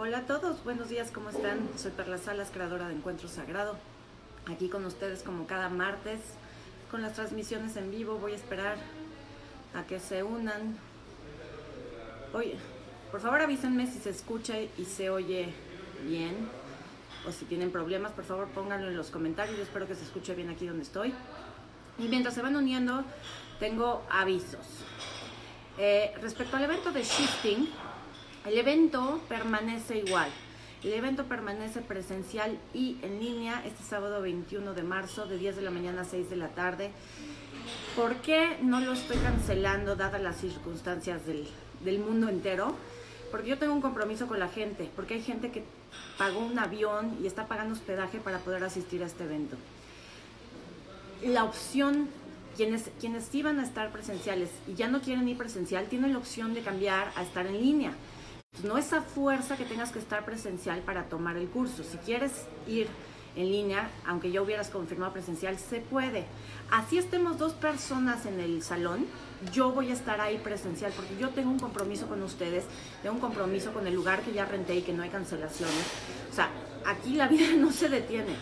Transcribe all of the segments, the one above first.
Hola a todos, buenos días, ¿cómo están? Soy Perla Salas, creadora de Encuentro Sagrado. Aquí con ustedes como cada martes, con las transmisiones en vivo. Voy a esperar a que se unan. Oye, por favor avísenme si se escucha y se oye bien. O si tienen problemas, por favor pónganlo en los comentarios. Yo espero que se escuche bien aquí donde estoy. Y mientras se van uniendo, tengo avisos. Eh, respecto al evento de Shifting, el evento permanece igual. El evento permanece presencial y en línea este sábado 21 de marzo de 10 de la mañana a 6 de la tarde. ¿Por qué no lo estoy cancelando dadas las circunstancias del, del mundo entero? Porque yo tengo un compromiso con la gente, porque hay gente que pagó un avión y está pagando hospedaje para poder asistir a este evento. La opción, quienes, quienes iban a estar presenciales y ya no quieren ir presencial, tienen la opción de cambiar a estar en línea. No esa fuerza que tengas que estar presencial para tomar el curso. Si quieres ir en línea, aunque ya hubieras confirmado presencial, se puede. Así estemos dos personas en el salón, yo voy a estar ahí presencial porque yo tengo un compromiso con ustedes, tengo un compromiso con el lugar que ya renté y que no hay cancelaciones. O sea, aquí la vida no se detiene,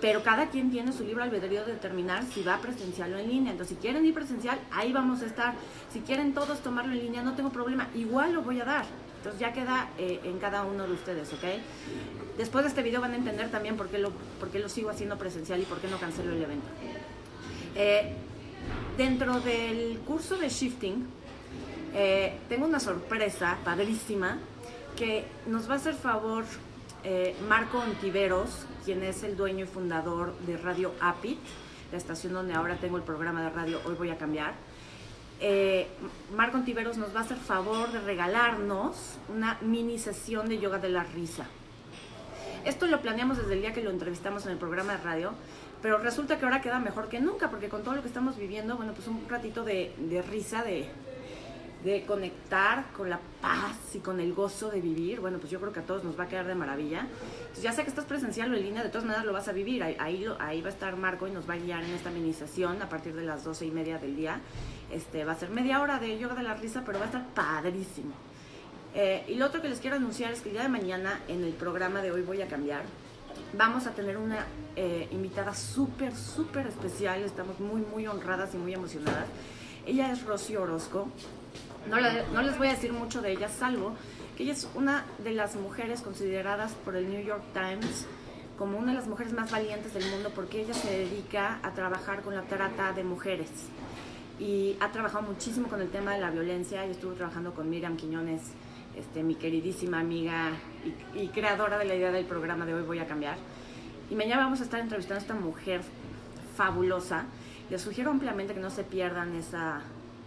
pero cada quien tiene su libre albedrío de determinar si va presencial o en línea. Entonces, si quieren ir presencial, ahí vamos a estar. Si quieren todos tomarlo en línea, no tengo problema, igual lo voy a dar. Entonces ya queda eh, en cada uno de ustedes, ¿ok? Después de este video van a entender también por qué lo, por qué lo sigo haciendo presencial y por qué no cancelo el evento. Eh, dentro del curso de Shifting, eh, tengo una sorpresa padrísima que nos va a hacer favor Marco Ontiveros, quien es el dueño y fundador de Radio Apit, la estación donde ahora tengo el programa de radio Hoy Voy a Cambiar eh, Marco Antiveros nos va a hacer favor de regalarnos una mini sesión de yoga de la risa. Esto lo planeamos desde el día que lo entrevistamos en el programa de radio, pero resulta que ahora queda mejor que nunca, porque con todo lo que estamos viviendo, bueno, pues un ratito de, de risa, de, de conectar con la paz y con el gozo de vivir, bueno, pues yo creo que a todos nos va a quedar de maravilla. Entonces, ya sea que estás presencial o en línea, de todas maneras lo vas a vivir. Ahí, ahí, va a estar Marco y nos va a guiar en esta minización a partir de las doce y media del día. Este, va a ser media hora de yoga de la risa, pero va a estar padrísimo. Eh, y lo otro que les quiero anunciar es que el día de mañana en el programa de hoy voy a cambiar. Vamos a tener una eh, invitada súper, súper especial. Estamos muy, muy honradas y muy emocionadas. Ella es Rocío Orozco. No, no les voy a decir mucho de ella, salvo que ella es una de las mujeres consideradas por el New York Times como una de las mujeres más valientes del mundo porque ella se dedica a trabajar con la trata de mujeres y ha trabajado muchísimo con el tema de la violencia. Yo estuve trabajando con Miriam Quiñones, este, mi queridísima amiga y, creadora de la idea del programa de hoy Voy a Cambiar. Y mañana vamos a estar entrevistando a esta mujer fabulosa. Les sugiero ampliamente que no se pierdan esa,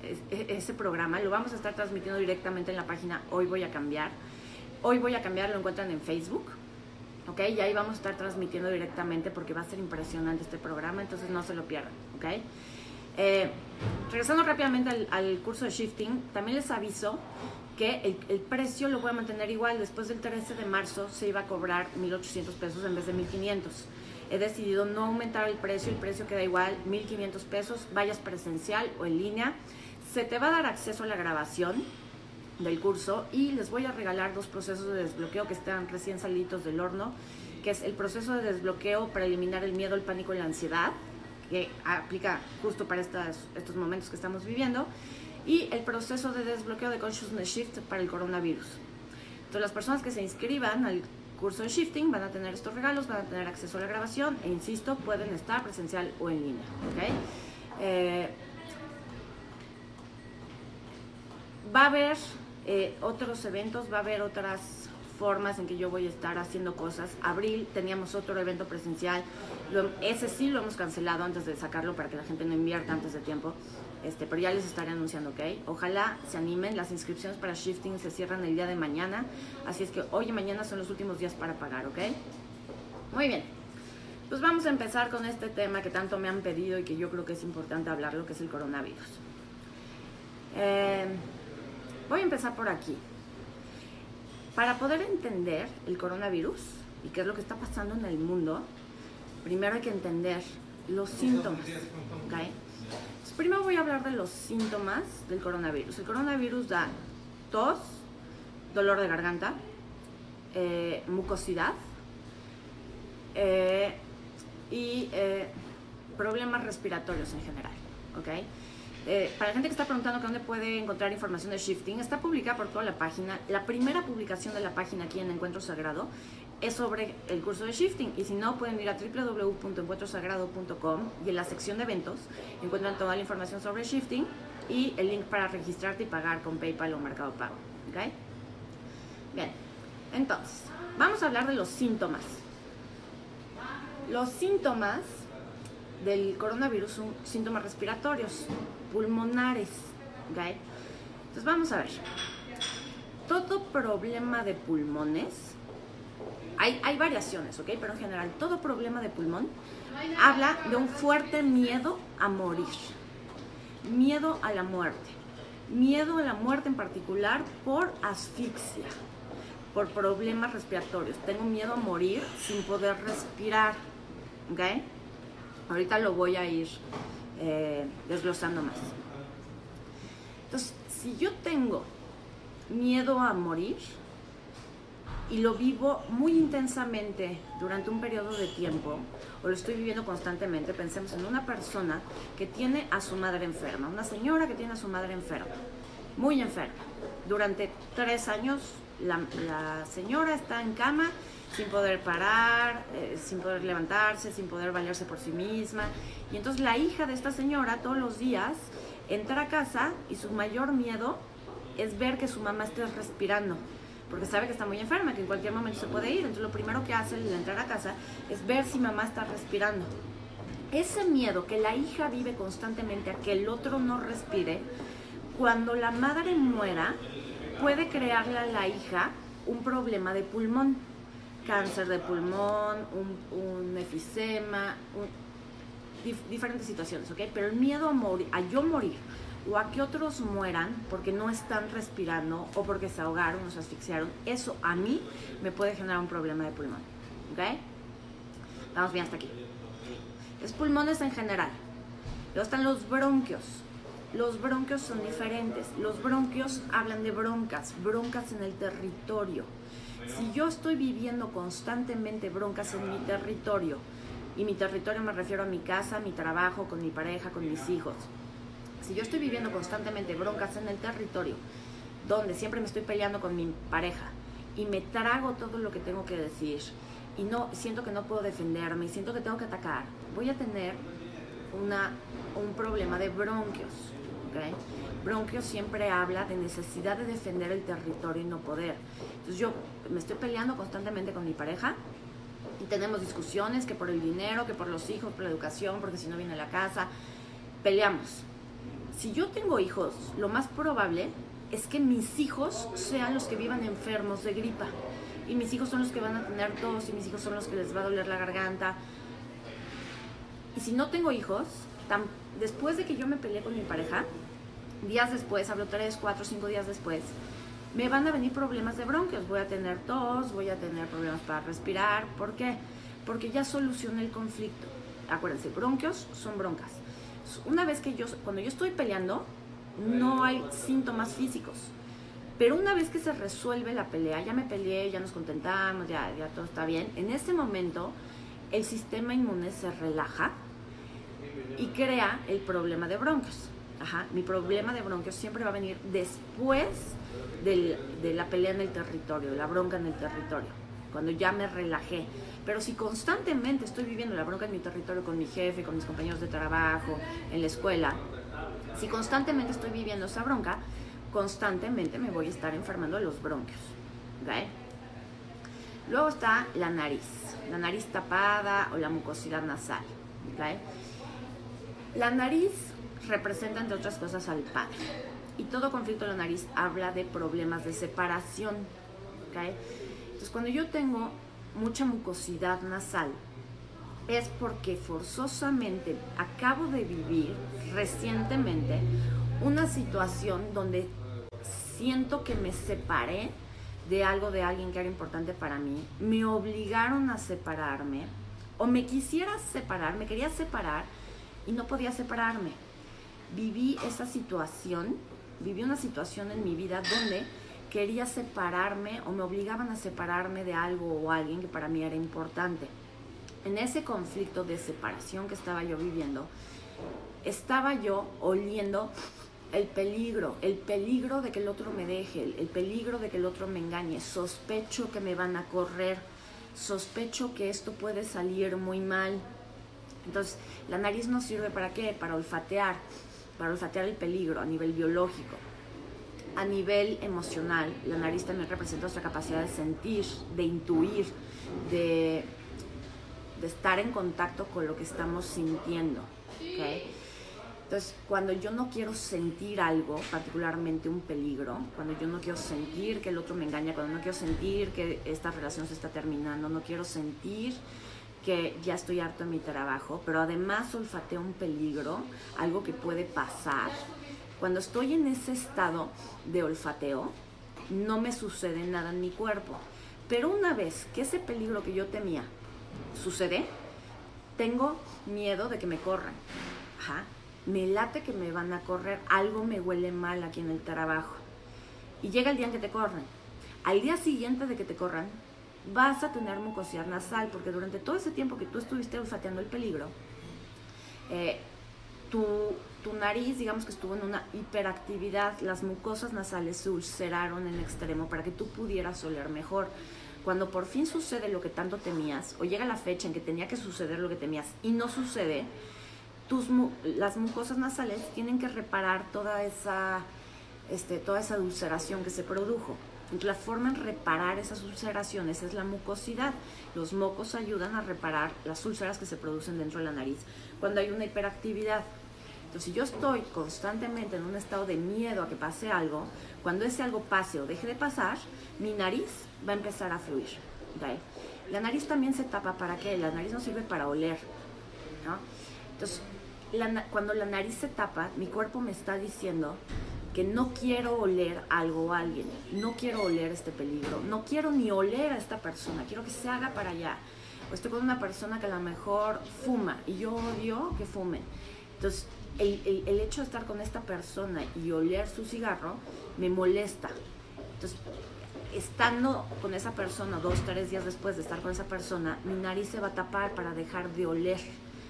e, ese programa. Lo vamos a estar transmitiendo directamente en la página Hoy Voy a Cambiar. Hoy Voy a Cambiar lo encuentran en Facebook. ¿Ok? Y ahí vamos a estar transmitiendo directamente porque va a ser impresionante este programa, entonces no se lo pierdan. ¿Ok? Eh, regresando rápidamente al, curso de shifting, también les aviso que el, precio lo voy a mantener igual. Después del 13 de marzo se iba a cobrar 1.800 pesos en vez de 1.500. He decidido no aumentar el precio, el precio queda igual, 1.500 pesos, vayas presencial o en línea. Se te va a dar acceso a la grabación del curso y les voy a regalar dos procesos de desbloqueo que están recién salidos del horno, que es el proceso de desbloqueo para eliminar el miedo, el pánico y la ansiedad que aplica justo para estos momentos que estamos viviendo, y el proceso de desbloqueo de Consciousness Shift para el coronavirus. Entonces, las personas que se inscriban al curso de Shifting van a tener estos regalos, van a tener acceso a la grabación e, insisto, pueden estar presencial o en línea. Eh, va a haber eh, otros eventos, va a haber otras formas en que yo voy a estar haciendo cosas. Abril teníamos otro evento presencial, ese sí lo hemos cancelado antes de sacarlo para que la gente no invierta antes de tiempo, este, pero ya les estaré anunciando, ¿ok? Ojalá se animen, las inscripciones para Shifting se cierran el día de mañana, así es que hoy y mañana son los últimos días para pagar, ¿ok? Muy bien, pues vamos a empezar con este tema que tanto me han pedido y que yo creo que es importante hablarlo, que es el coronavirus. Eh, voy a empezar por aquí. Para poder entender el coronavirus y qué es lo que está pasando en el mundo, primero hay que entender los síntomas. primero voy a hablar de los síntomas del coronavirus. El coronavirus da tos, dolor de garganta, eh, mucosidad eh, y eh, problemas respiratorios en general. ¿Ok? para la gente que está preguntando dónde puede encontrar información de shifting, está publicada por toda la página. La primera publicación de la página aquí en Encuentro Sagrado es sobre el curso de shifting. Y si no, pueden ir a www.encuentrosagrado.com y en la sección de eventos encuentran toda la información sobre shifting y el link para registrarte y pagar con PayPal o Mercado Pago. Bien, entonces, vamos a hablar de los síntomas. Los síntomas del coronavirus son síntomas respiratorios, pulmonares. ¿okay? Entonces vamos a ver. Todo problema de pulmones, hay, hay variaciones, ¿ok? Pero en general, todo problema de pulmón habla de un fuerte miedo a morir, miedo a la muerte, miedo a la muerte en particular por asfixia, por problemas respiratorios. Tengo miedo a morir sin poder respirar, ¿ok? Ahorita lo voy a ir eh, desglosando más. Entonces, si yo tengo miedo a morir y lo vivo muy intensamente durante un periodo de tiempo, o lo estoy viviendo constantemente, pensemos en una persona que tiene a su madre enferma, una señora que tiene a su madre enferma, muy enferma. Durante tres años la, la señora está en cama sin poder parar, eh, sin poder levantarse, sin poder valerse por sí misma. Y entonces la hija de esta señora todos los días entra a casa y su mayor miedo es ver que su mamá esté respirando, porque sabe que está muy enferma, que en cualquier momento se puede ir. Entonces lo primero que hace al entrar a casa es ver si mamá está respirando. Ese miedo que la hija vive constantemente a que el otro no respire, cuando la madre muera, puede crearle a la hija un problema de pulmón cáncer de pulmón, un, efisema, diferentes situaciones, ¿ok? Pero el miedo a, morir, a yo morir o a que otros mueran porque no están respirando o porque se ahogaron o se asfixiaron, eso a mí me puede generar un problema de pulmón, ¿ok? Vamos bien hasta aquí. Es pulmones en general. Luego están los bronquios. Los bronquios son diferentes. Los bronquios hablan de broncas, broncas en el territorio si yo estoy viviendo constantemente broncas en mi territorio, y mi territorio me refiero a mi casa, mi trabajo, con mi pareja, con mis hijos, si yo estoy viviendo constantemente broncas en el territorio, donde siempre me estoy peleando con mi pareja y me trago todo lo que tengo que decir y no siento que no puedo defenderme y siento que tengo que atacar, voy a tener una, un problema de bronquios. Bronquios siempre habla de necesidad de defender el territorio y no poder. Entonces yo me estoy peleando constantemente con mi pareja y tenemos discusiones que por el dinero, que por los hijos, por la educación, porque si no viene a la casa, peleamos. Si yo tengo hijos, lo más probable es que mis hijos sean los que vivan enfermos de gripa. Y mis hijos son los que van a tener tos y mis hijos son los que les va a doler la garganta. Y si no tengo hijos, después de que yo me peleé con mi pareja, días después, hablo tres, cuatro, cinco días después, me van a venir problemas de bronquios. Voy a tener tos, voy a tener problemas para respirar. ¿Por qué? Porque ya solucioné el conflicto. Acuérdense, bronquios son broncas. Una vez que yo, cuando yo estoy peleando, no hay síntomas físicos. Pero una vez que se resuelve la pelea, ya me peleé, ya nos contentamos, ya, ya todo está bien, en ese momento el sistema inmune se relaja y crea el problema de bronquios. Mi problema de bronquios siempre va a venir después de la pelea en el territorio, la bronca en el territorio, cuando ya me relajé. Pero si constantemente estoy viviendo la bronca en mi territorio con mi jefe, con mis compañeros de trabajo, en la escuela, si constantemente estoy viviendo esa bronca, constantemente me voy a estar enfermando de los bronquios. Luego está la nariz, la nariz tapada o la mucosidad nasal. La nariz representa, entre otras cosas, al padre. Y todo conflicto de la nariz habla de problemas de separación. Entonces, cuando yo tengo mucha mucosidad nasal, es porque forzosamente acabo de vivir recientemente una situación donde siento que me separé de algo, de alguien que era importante para mí, me obligaron a separarme, o me quisiera separar, me quería separar y no podía separarme viví esa situación, viví una situación en mi vida donde quería separarme o me obligaban a separarme de algo o alguien que para mí era importante. En ese conflicto de separación que estaba yo viviendo, estaba yo oliendo el peligro, el peligro de que el otro me deje, el, peligro de que el otro me engañe, sospecho que me van a correr, sospecho que esto puede salir muy mal. Entonces, la nariz nos sirve para qué? Para olfatear, para olfatear el peligro a nivel biológico. A nivel emocional, la nariz también representa nuestra capacidad de sentir, de intuir, de, de estar en contacto con lo que estamos sintiendo. ¿okay? Entonces, cuando yo no quiero sentir algo, particularmente un peligro, cuando yo no quiero sentir que el otro me engaña, cuando no quiero sentir que esta relación se está terminando, no quiero sentir que ya estoy harto de mi trabajo, pero además olfateo un peligro, algo que puede pasar. Cuando estoy en ese estado de olfateo, no me sucede nada en mi cuerpo. Pero una vez que ese peligro que yo temía sucede, tengo miedo de que me corran. Ajá me late que me van a correr, algo me huele mal aquí en el trabajo. Y llega el día en que te corren. Al día siguiente de que te corran, vas a tener mucosidad nasal, porque durante todo ese tiempo que tú estuviste olfateando el peligro, eh, tu, tu, nariz, digamos que estuvo en una hiperactividad, las mucosas nasales se ulceraron en extremo para que tú pudieras oler mejor. Cuando por fin sucede lo que tanto temías, o llega la fecha en que tenía que suceder lo que temías y no sucede, tus, las mucosas nasales tienen que reparar toda esa, este, toda esa ulceración que se produjo. Entonces, la forma en reparar esas ulceraciones es la mucosidad. Los mocos ayudan a reparar las úlceras que se producen dentro de la nariz cuando hay una hiperactividad. Entonces, si yo estoy constantemente en un estado de miedo a que pase algo, cuando ese algo pase o deje de pasar, mi nariz va a empezar a fluir. La nariz también se tapa para qué? La nariz no sirve para oler. ¿no? Entonces, cuando la nariz se tapa, mi cuerpo me está diciendo no quiero oler algo o alguien, no quiero oler este peligro, no quiero ni oler a esta persona, quiero que se haga para allá. O estoy con una persona que a lo mejor fuma y yo odio que fumen. Entonces, el, hecho de estar con esta persona y oler su cigarro me molesta. Entonces, estando con esa persona dos, tres días después de estar con esa persona, mi nariz se va a tapar para dejar de oler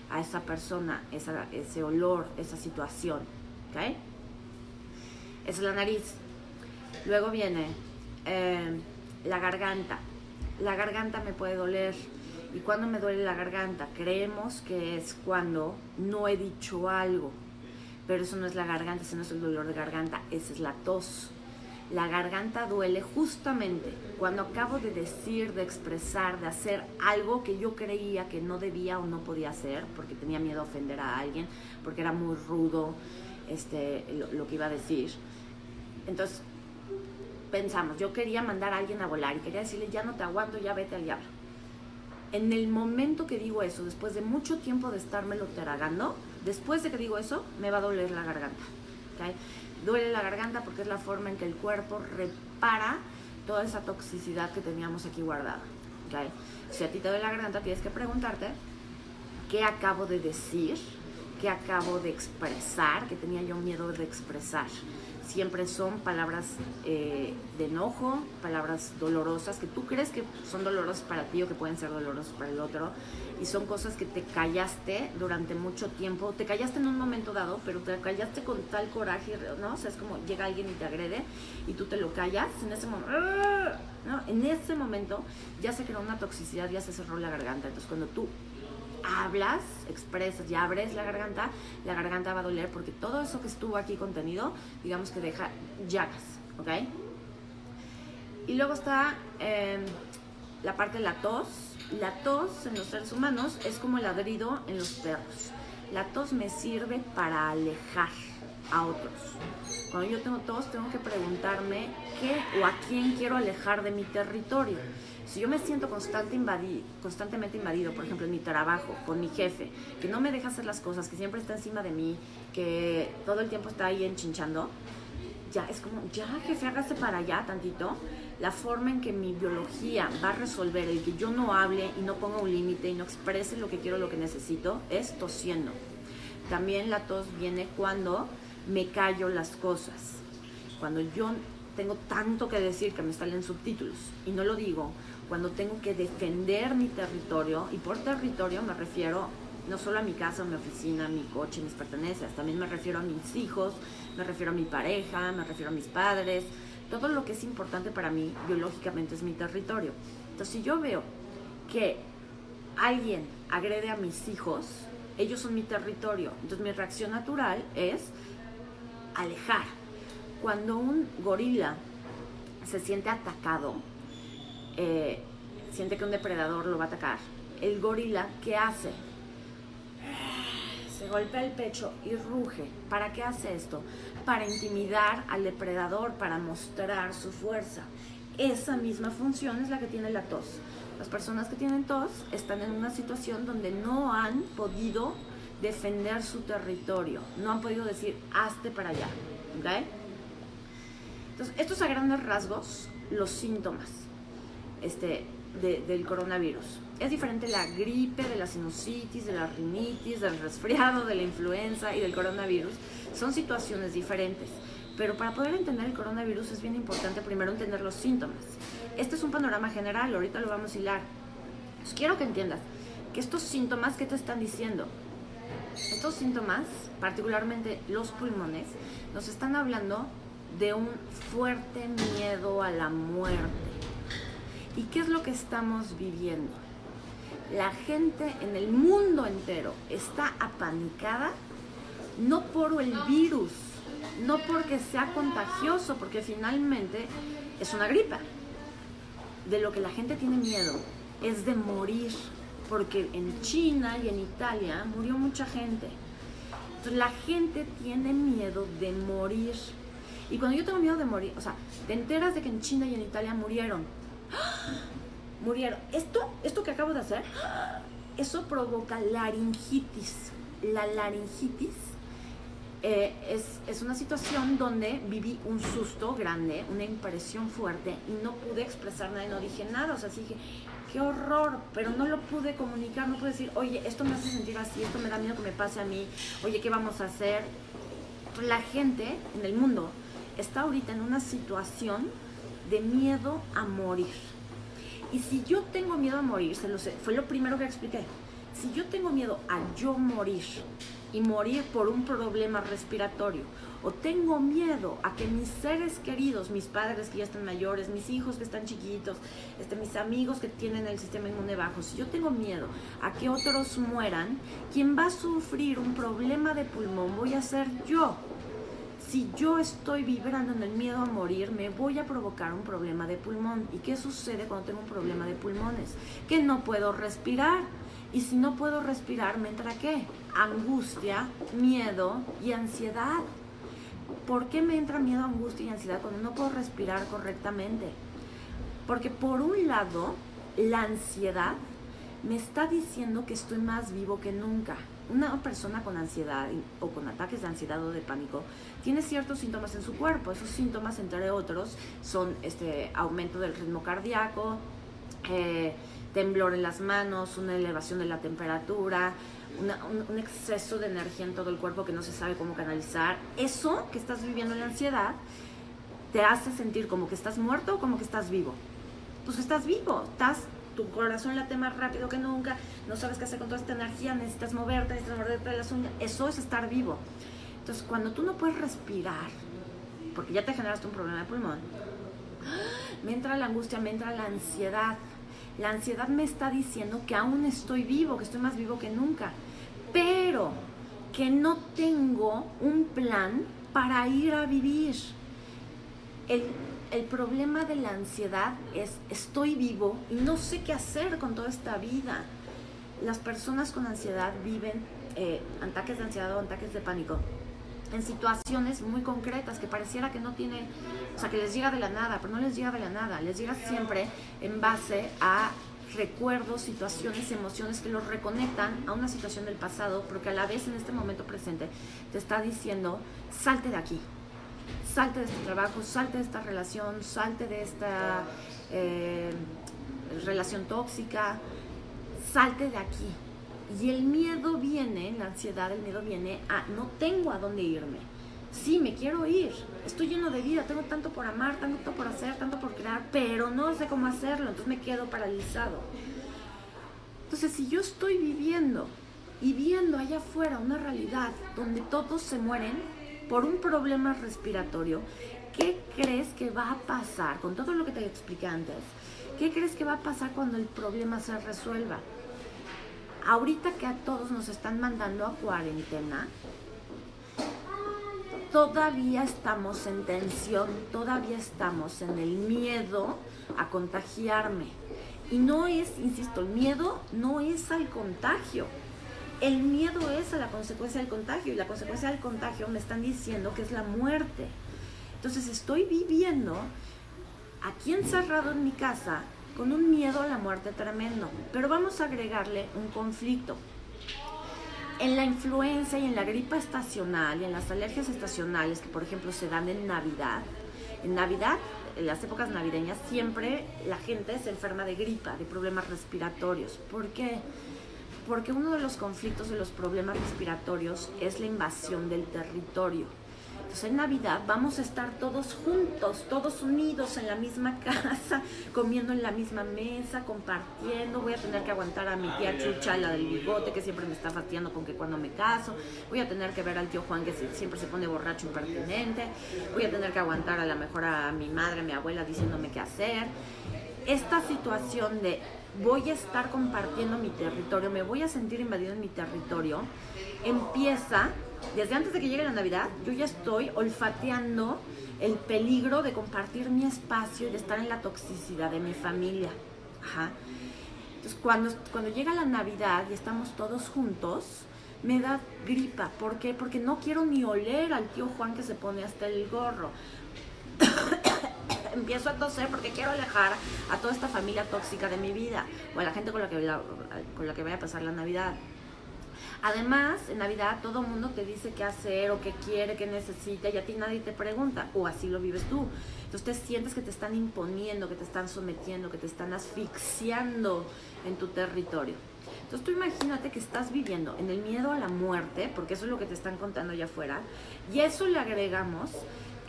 a esa persona, ese olor, esa situación. ¿Ok? Es la nariz. Luego viene eh, la garganta. La garganta me puede doler. ¿Y cuando me duele la garganta? Creemos que es cuando no he dicho algo. Pero eso no es la garganta, ese no es el dolor de garganta, esa es la tos la garganta duele justamente cuando acabo de decir, de expresar, de hacer algo que yo creía que no debía o no podía hacer porque tenía miedo a ofender a alguien, porque era muy rudo este, lo, que iba a decir. Entonces pensamos, yo quería mandar a alguien a volar y quería decirle, ya no te aguanto, ya vete al diablo. En el momento que digo eso, después de mucho tiempo de estármelo tragando, después de que digo eso, me va a doler la garganta. Duele la garganta porque es la forma en que el cuerpo repara toda esa toxicidad que teníamos aquí guardada. Si a ti te duele la garganta, tienes que preguntarte qué acabo de decir, qué acabo de expresar, que tenía yo miedo de expresar siempre son palabras eh, de enojo, palabras dolorosas que tú crees que son dolorosas para ti o que pueden ser dolorosas para el otro. Y son cosas que te callaste durante mucho tiempo. Te callaste en un momento dado, pero te callaste con tal coraje, ¿no? O sea, es como llega alguien y te agrede y tú te lo callas. En ese momento, ¿no? En ese momento ya se creó una toxicidad, ya se cerró la garganta. Entonces, cuando tú hablas, expresas y abres la garganta, la garganta va a doler porque todo eso que estuvo aquí contenido, digamos que deja llagas, ¿ok? Y luego está em, la parte de la tos. La tos en los seres humanos es como el ladrido en los perros. La tos me sirve para alejar a otros. Cuando yo tengo tos, tengo que preguntarme qué o a quién quiero alejar de mi territorio. Si yo me siento constante constantemente invadido, por ejemplo, en mi trabajo, con mi jefe, que no me deja hacer las cosas, que siempre está encima de mí, que todo el tiempo está ahí enchinchando, ya es como, ya jefe, hágase para allá tantito. La forma en que mi biología va a resolver el que yo no hable y no ponga un límite y no exprese lo que quiero, lo que necesito, es tosiendo. También la tos viene cuando me callo las cosas. Cuando yo tengo tanto que decir que me salen subtítulos y no lo digo cuando tengo que defender mi territorio y por territorio me refiero no solo a mi casa, mi oficina, mi coche, mis pertenencias, también me refiero a mis hijos, me refiero a mi pareja, me refiero a mis padres, todo lo que es importante para mí biológicamente es mi territorio. Entonces si yo veo que alguien agrede a mis hijos, ellos son mi territorio, entonces mi reacción natural es alejar. Cuando un gorila se siente atacado, eh, siente que un depredador lo va a atacar, el gorila, ¿qué hace? Se golpea el pecho y ruge. ¿Para qué hace esto? Para intimidar al depredador, para mostrar su fuerza. Esa misma función es la que tiene la tos. Las personas que tienen tos están en una situación donde no han podido defender su territorio, no han podido decir, hazte para allá. Entonces, estos a grandes rasgos, los síntomas este, del coronavirus. Es diferente la gripe, de la sinusitis, de la rinitis, del resfriado, de la influenza y del coronavirus. Son situaciones diferentes. Pero para poder entender el coronavirus es bien importante primero entender los síntomas. Este es un panorama general, ahorita lo vamos a hilar. quiero que entiendas que estos síntomas, ¿qué te están diciendo? Estos síntomas, particularmente los pulmones, nos están hablando de un fuerte miedo a la muerte. ¿Y qué es lo que estamos viviendo? La gente en el mundo entero está apanicada no por el virus, no porque sea contagioso, porque finalmente es una gripa. De lo que la gente tiene miedo es de morir, porque en China y en Italia murió mucha gente. Entonces la gente tiene miedo de morir. Y cuando yo tengo miedo de morir, o sea, te enteras de que en China y en Italia murieron. Murieron. Esto, esto que acabo de hacer, eso provoca laringitis. La laringitis eh, es, una situación donde viví un susto grande, una impresión fuerte y no pude expresar nada y no dije nada. O sea, dije, qué horror, pero no lo pude comunicar, no pude decir, oye, esto me hace sentir así, esto me da miedo que me pase a mí, oye, ¿qué vamos a hacer? La gente en el mundo está ahorita en una situación de miedo a morir. Y si yo tengo miedo a morir, lo sé, fue lo primero que expliqué. Si yo tengo miedo a yo morir, y morir por un problema respiratorio. O tengo miedo a que mis seres queridos, mis padres que ya están mayores, mis hijos que están chiquitos, este, mis amigos que tienen el sistema inmune bajo, si yo tengo miedo a que otros mueran, quien va a sufrir un problema de pulmón voy a ser yo. Si yo estoy vibrando en el miedo a morir, me voy a provocar un problema de pulmón. ¿Y qué sucede cuando tengo un problema de pulmones? Que no puedo respirar y si no puedo respirar, ¿me entra qué? Angustia, miedo y ansiedad. ¿Por qué me entra miedo, angustia y ansiedad cuando no puedo respirar correctamente? Porque por un lado, la ansiedad me está diciendo que estoy más vivo que nunca. Una persona con ansiedad o con ataques de ansiedad o de pánico tiene ciertos síntomas en su cuerpo. Esos síntomas, entre otros, son este aumento del ritmo cardíaco, eh, temblor en las manos, una elevación de la temperatura, un, exceso de energía en todo el cuerpo que no se sabe cómo canalizar. Eso que estás viviendo en la ansiedad te hace sentir como que estás muerto o como que estás vivo. Pues estás vivo, estás, tu corazón late más rápido que nunca, no sabes qué hacer con toda esta energía, necesitas moverte, necesitas morderte las uñas. Eso es estar vivo. Entonces, cuando tú no puedes respirar, porque ya te generaste un problema de pulmón, me entra la angustia, me entra la ansiedad, la ansiedad me está diciendo que aún estoy vivo, que estoy más vivo que nunca, pero que no tengo un plan para ir a vivir. El, problema de la ansiedad es estoy vivo y no sé qué hacer con toda esta vida. Las personas con ansiedad viven eh, ataques de ansiedad o ataques de pánico en situaciones muy concretas que pareciera que no tiene, o sea, que les llega de la nada, pero no les llega de la nada, les llega siempre en base a recuerdos, situaciones, emociones que los reconectan a una situación del pasado, pero que a la vez en este momento presente te está diciendo, salte de aquí, salte de este trabajo, salte de esta relación, salte de esta eh, relación tóxica, salte de aquí, y el miedo viene, la ansiedad, el miedo viene a no tengo a dónde irme. Sí, me quiero ir. Estoy lleno de vida, tengo tanto por amar, tanto por hacer, tanto por crear, pero no sé cómo hacerlo, entonces me quedo paralizado. Entonces, si yo estoy viviendo y viendo allá afuera una realidad donde todos se mueren por un problema respiratorio, ¿qué crees que va a pasar con todo lo que te expliqué antes? ¿Qué crees que va a pasar cuando el problema se resuelva? Ahorita que a todos nos están mandando a cuarentena, todavía estamos en tensión, todavía estamos en el miedo a contagiarme. Y no es, insisto, el miedo no es al contagio. El miedo es a la consecuencia del contagio y la consecuencia del contagio me están diciendo que es la muerte. Entonces estoy viviendo aquí encerrado en mi casa con un miedo a la muerte tremendo. Pero vamos a agregarle un conflicto. En la influenza y en la gripa estacional y en las alergias estacionales que por ejemplo se dan en Navidad, en Navidad, en las épocas navideñas, siempre la gente se enferma de gripa, de problemas respiratorios. ¿Por qué? Uno de los conflictos de los problemas respiratorios es la invasión del territorio. Entonces en Navidad vamos a estar todos juntos, todos unidos en la misma casa, comiendo en la misma mesa, compartiendo. Voy a tener que aguantar a mi tía Chucha, la del bigote, que siempre me está fastidiando con que cuando me caso. Voy a tener que ver al tío Juan, que siempre se pone borracho impertinente. Voy a tener que aguantar a lo mejor a mi madre, a mi abuela, diciéndome qué hacer. Esta situación de voy a estar compartiendo mi territorio, me voy a sentir invadido en mi territorio, empieza desde antes de que llegue la Navidad, yo ya estoy olfateando el peligro de compartir mi espacio y de estar en la toxicidad de mi familia. Entonces, cuando, cuando llega la Navidad y estamos todos juntos, me da gripa. ¿Por qué? Porque no quiero ni oler al tío Juan que se pone hasta el gorro. Empiezo a toser porque quiero alejar a toda esta familia tóxica de mi vida o a la gente con la que, con la que voy a pasar la Navidad. Además, en Navidad todo mundo te dice qué hacer o qué quiere, qué necesita y a ti nadie te pregunta o así lo vives tú. Entonces te sientes que te están imponiendo, que te están sometiendo, que te están asfixiando en tu territorio. Entonces tú imagínate que estás viviendo en el miedo a la muerte, porque eso es lo que te están contando allá afuera, y eso le agregamos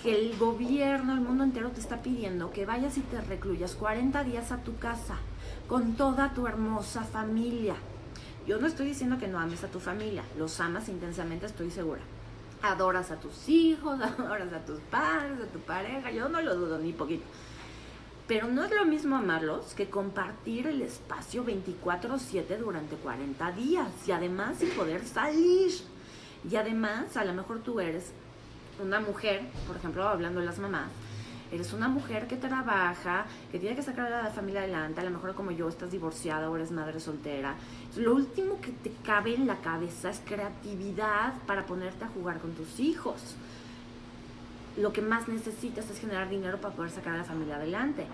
que el gobierno, el mundo entero te está pidiendo que vayas y te recluyas 40 días a tu casa con toda tu hermosa familia. Yo no estoy diciendo que no ames a tu familia, los amas intensamente, estoy segura. Adoras a tus hijos, adoras a tus padres, a tu pareja, yo no lo dudo ni poquito. Pero no es lo mismo amarlos que compartir el espacio 24/7 durante 40 días y además sin poder salir. Y además, a lo mejor tú eres una mujer, por ejemplo, hablando de las mamás, eres una mujer que trabaja, que tiene que sacar a la familia adelante, a lo mejor como yo estás divorciada o eres madre soltera. Lo último que te cabe en la cabeza es creatividad para ponerte a jugar con tus hijos. Lo que más necesitas es generar dinero para poder sacar a la familia adelante.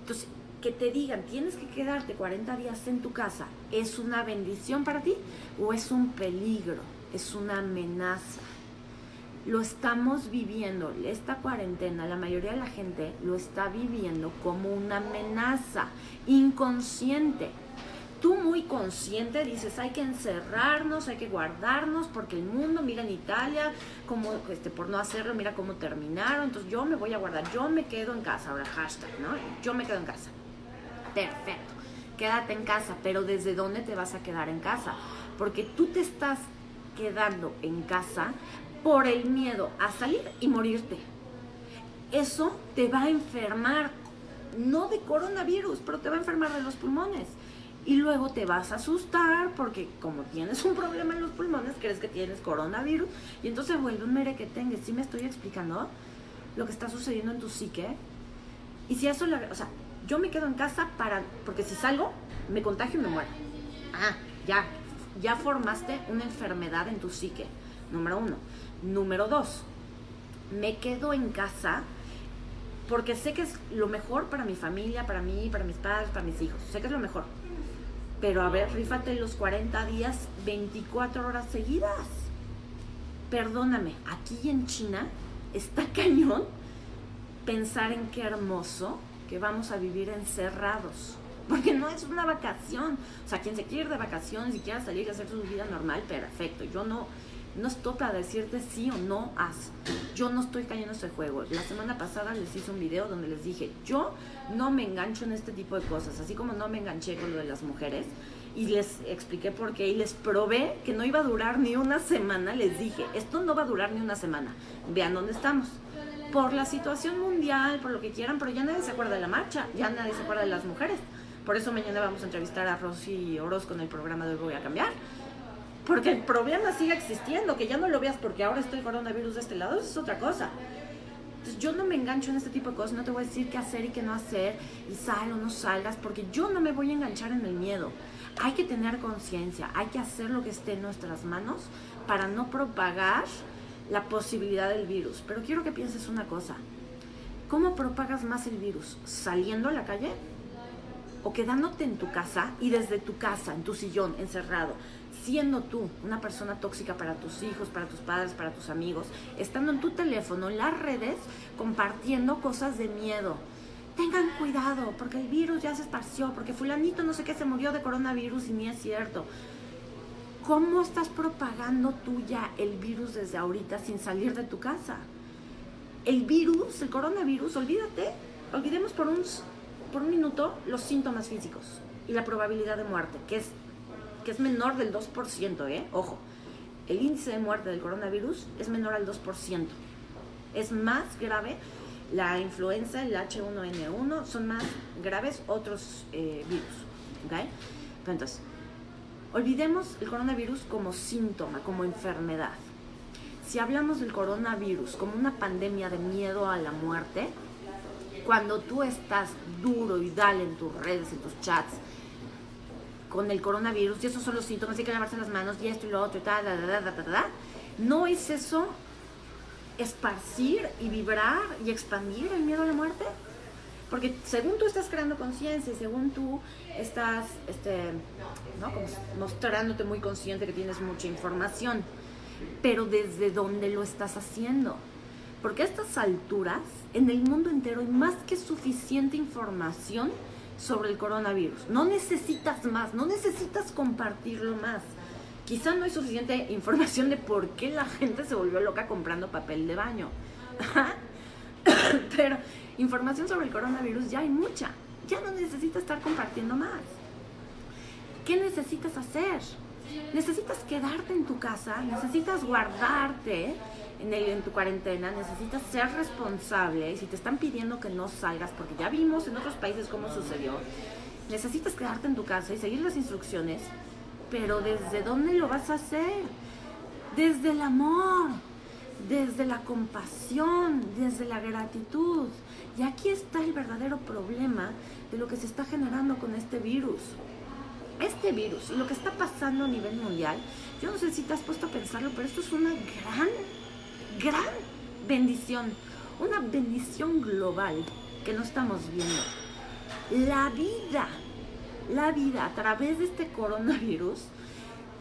Entonces, que te digan, tienes que quedarte 40 días en tu casa, ¿es una bendición para ti o es un peligro? Es una amenaza lo estamos viviendo, esta cuarentena, la mayoría de la gente lo está viviendo como una amenaza inconsciente. Tú muy consciente dices, hay que encerrarnos, hay que guardarnos, porque el mundo, mira en Italia, como, este, por no hacerlo, mira cómo terminaron, entonces yo me voy a guardar, yo me quedo en casa, ahora hashtag, ¿no? Yo me quedo en casa. Perfecto, quédate en casa, pero ¿desde dónde te vas a quedar en casa? Porque tú te estás quedando en casa por el miedo a salir y morirte. Eso te va a enfermar, no de coronavirus, pero te va a enfermar de los pulmones. Y luego te vas a asustar porque como tienes un problema en los pulmones, crees que tienes coronavirus y entonces vuelve un mere que tengas. ¿Sí me estoy explicando lo que está sucediendo en tu psique? Y si eso, o sea, yo me quedo en casa para, porque si salgo, me contagio y me muero. Ah, ya, ya formaste una enfermedad en tu psique, número uno. Número dos, me quedo en casa porque sé que es lo mejor para mi familia, para mí, para mis padres, para mis hijos. Sé que es lo mejor. Pero a ver, rífate los 40 días, 24 horas seguidas. Perdóname, aquí en China está cañón pensar en qué hermoso que vamos a vivir encerrados. Porque no es una vacación. O sea, quien se quiere ir de vacaciones y quiera salir y hacer su vida normal, perfecto. Yo no, No estoy para decirte sí o no haz. Yo no estoy cayendo en ese juego. La semana pasada les hice un video donde les dije, yo no me engancho en este tipo de cosas, así como no me enganché con lo de las mujeres. Y les expliqué por qué y les probé que no iba a durar ni una semana. Les dije, esto no va a durar ni una semana. Vean dónde estamos por la situación mundial, por lo que quieran, pero ya nadie se acuerda de la marcha, ya nadie se acuerda de las mujeres. Por eso mañana vamos a entrevistar a Rosy Orozco en el programa de Hoy Voy a Cambiar. Porque el problema sigue existiendo, que ya no lo veas porque ahora está el coronavirus de este lado, eso es otra cosa. Entonces yo no me engancho en este tipo de cosas, no te voy a decir qué hacer y qué no hacer, y sal o no salgas, porque yo no me voy a enganchar en el miedo. Hay que tener conciencia, hay que hacer lo que esté en nuestras manos para no propagar la posibilidad del virus. Pero quiero que pienses una cosa. ¿Cómo propagas más el virus? ¿Saliendo a la calle? ¿O quedándote en tu casa y desde tu casa, en tu sillón, encerrado, siendo tú una persona tóxica para tus hijos, para tus padres, para tus amigos, estando en tu teléfono, en las redes, compartiendo cosas de miedo? Tengan cuidado, porque el virus ya se esparció, porque fulanito no sé qué se murió de coronavirus y ni es cierto. ¿Cómo estás propagando tú ya el virus desde ahorita sin salir de tu casa? El virus, el coronavirus, olvídate, olvidemos por un, por un minuto los síntomas físicos y la probabilidad de muerte, que es, que es menor del 2%, ¿eh? Ojo, el índice de muerte del coronavirus es menor al 2%. Es más grave la influenza, el H1N1, son más graves otros eh, virus, ¿ok? Entonces, Olvidemos el coronavirus como síntoma, como enfermedad. Si hablamos del coronavirus como una pandemia de miedo a la muerte, cuando tú estás duro y dale en tus redes, en tus chats, con el coronavirus, y esos son los síntomas, hay que lavarse las manos, y esto y lo otro, y tal, da, da, da, da, da, ¿no es eso esparcir y vibrar y expandir el miedo a la muerte? Porque según tú estás creando conciencia y según tú estás este, ¿no? mostrándote muy consciente que tienes mucha información, pero desde dónde lo estás haciendo. Porque a estas alturas, en el mundo entero hay más que suficiente información sobre el coronavirus. No necesitas más, no necesitas compartirlo más. Quizá no hay suficiente información de por qué la gente se volvió loca comprando papel de baño. Pero información sobre el coronavirus ya hay mucha. Ya no necesitas estar compartiendo más. ¿Qué necesitas hacer? Necesitas quedarte en tu casa, necesitas guardarte en, tu cuarentena, necesitas ser responsable. Y si te están pidiendo que no salgas, porque ya vimos en otros países cómo sucedió, necesitas quedarte en tu casa y seguir las instrucciones. Pero ¿desde dónde lo vas a hacer? Desde el amor, desde la compasión, desde la gratitud. Y aquí está el verdadero problema de lo que se está generando con este virus. Este virus y lo que está pasando a nivel mundial, yo no sé si te has puesto a pensarlo, pero esto es una gran, gran bendición. Una bendición global que no estamos viendo. La vida, la vida a través de este coronavirus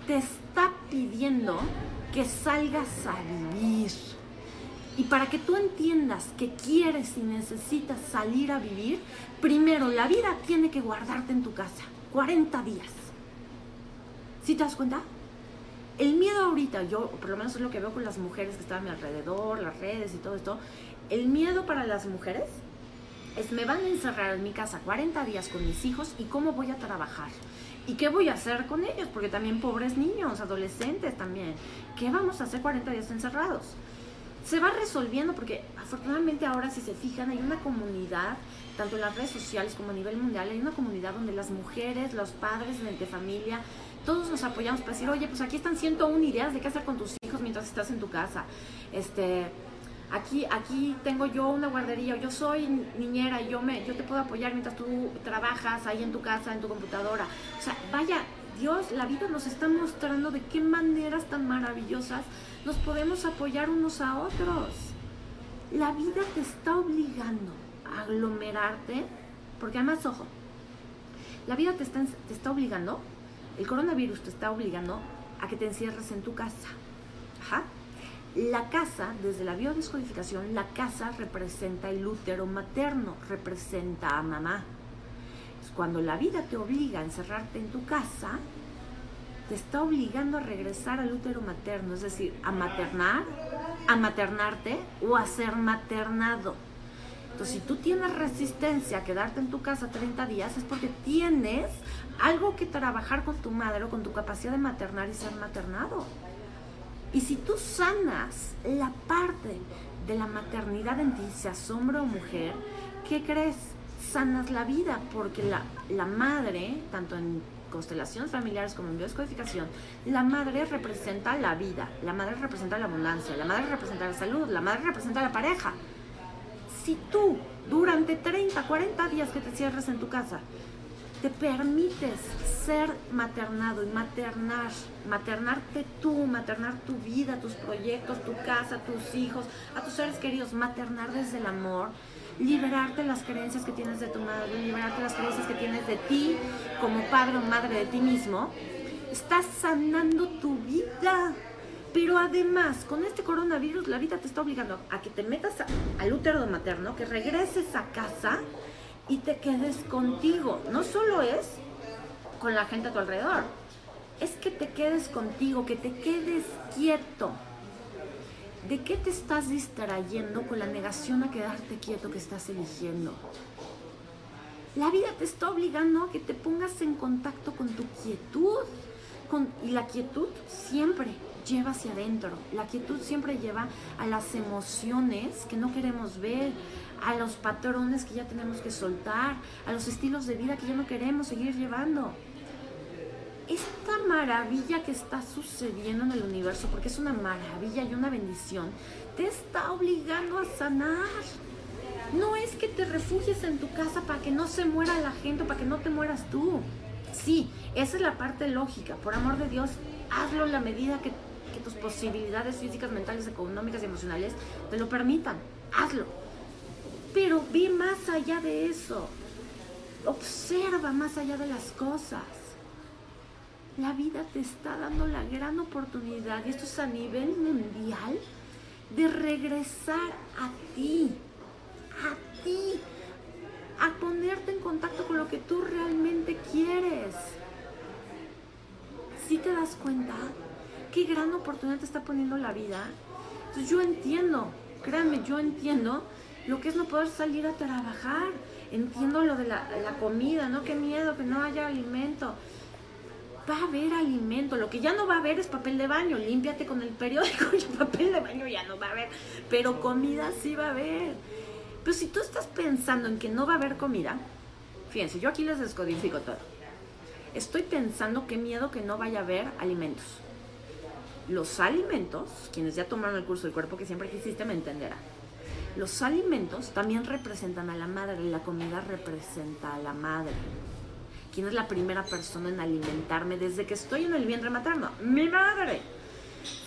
te está pidiendo que salgas a vivir. Y para que tú entiendas que quieres y necesitas salir a vivir, primero la vida tiene que guardarte en tu casa 40 días. ¿Sí te das cuenta? El miedo ahorita, yo por lo menos es lo que veo con las mujeres que están a mi alrededor, las redes y todo esto, el miedo para las mujeres es me van a encerrar en mi casa 40 días con mis hijos y cómo voy a trabajar. ¿Y qué voy a hacer con ellos? Porque también pobres niños, adolescentes también. ¿Qué vamos a hacer 40 días encerrados? Se va resolviendo porque afortunadamente ahora si se fijan hay una comunidad, tanto en las redes sociales como a nivel mundial, hay una comunidad donde las mujeres, los padres de familia, todos nos apoyamos para decir, oye, pues aquí están 101 ideas de qué hacer con tus hijos mientras estás en tu casa. Este, aquí, aquí tengo yo una guardería, yo soy niñera, yo, me, yo te puedo apoyar mientras tú trabajas ahí en tu casa, en tu computadora. O sea, vaya, Dios, la vida nos está mostrando de qué maneras tan maravillosas nos podemos apoyar unos a otros. La vida te está obligando aglomerarte, porque además, ojo, la vida te está, te está obligando, el coronavirus te está obligando a que te encierres en tu casa. La casa, desde la biodescodificación, la casa representa el útero materno, representa a mamá. Cuando la vida te obliga a encerrarte en tu casa, te está obligando a regresar al útero materno, es decir, a maternar, a maternarte o a ser maternado. Entonces, si tú tienes resistencia a quedarte en tu casa 30 días, es porque tienes algo que trabajar con tu madre o con tu capacidad de maternar y ser maternado. Y si tú sanas la parte de la maternidad en ti, seas hombre o mujer, ¿qué crees? Sanas la vida, porque la, la madre, tanto en constelaciones familiares como en bioscodificación, la madre representa la vida, la madre representa la abundancia, la madre representa la salud, la madre representa la pareja. Si tú, durante 30, 40 días que te cierres en tu casa, te permites ser maternado y maternar, maternarte tú, maternar tu vida, tus proyectos, tu casa, tus hijos, a tus seres queridos, maternar desde el amor, liberarte las creencias que tienes de tu madre, liberarte las creencias que tienes de ti como padre o madre de ti mismo, estás sanando tu vida. Pero además, con este coronavirus, la vida te está obligando a que te metas al útero materno, que regreses a casa y te quedes contigo. No solo es con la gente a tu alrededor, es que te quedes contigo, que te quedes quieto. ¿De qué te estás distrayendo con la negación a quedarte quieto que estás eligiendo? La vida te está obligando a que te pongas en contacto con tu quietud. Con, y la quietud siempre lleva hacia adentro. La quietud siempre lleva a las emociones que no queremos ver, a los patrones que ya tenemos que soltar, a los estilos de vida que ya no queremos seguir llevando. Esta maravilla que está sucediendo en el universo, porque es una maravilla y una bendición, te está obligando a sanar. No es que te refugies en tu casa para que no se muera la gente, para que no te mueras tú. Sí, esa es la parte lógica. Por amor de Dios, hazlo en la medida que, tus posibilidades físicas, mentales, económicas y emocionales te lo permitan. Hazlo pero ve más allá de eso. Observa más allá de las cosas. La vida te está dando la gran oportunidad, y esto es a nivel mundial, de regresar a ti, a ti, a ponerte en contacto con lo que tú realmente quieres. Si te das cuenta qué gran oportunidad te está poniendo la vida, Entonces yo entiendo, créanme, yo entiendo lo que es no poder salir a trabajar. Entiendo lo de la, comida, ¿no? Qué miedo que no haya alimento. Va a haber alimento. Lo que ya no va a haber es papel de baño. Límpiate con el periódico y el papel de baño ya no va a haber. Pero comida sí va a haber. Pero si tú estás pensando en que no va a haber comida, fíjense, yo aquí les descodifico todo. Estoy pensando qué miedo que no vaya a haber alimentos. Los alimentos, quienes ya tomaron el curso del cuerpo que siempre quisiste me entenderán los alimentos también representan a la madre, la comida representa a la madre. ¿Quién es la primera persona en alimentarme desde que estoy en el vientre materno? Mi madre.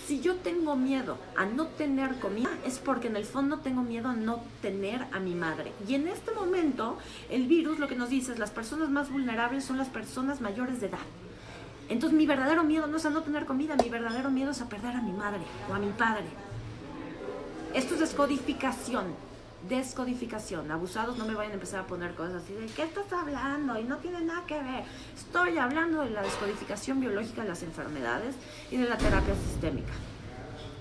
Si yo tengo miedo a no tener comida, es porque en el fondo tengo miedo a no tener a mi madre. Y en este momento, el virus lo que nos dice es las personas más vulnerables son las personas mayores de edad. Entonces mi verdadero miedo no es a no tener comida, mi verdadero miedo es a perder a mi madre o a mi padre. Esto es descodificación. Descodificación. Abusados no me vayan a empezar a poner cosas así de ¿qué estás hablando? Y no tiene nada que ver. Estoy hablando de la descodificación biológica de las enfermedades y de la terapia sistémica.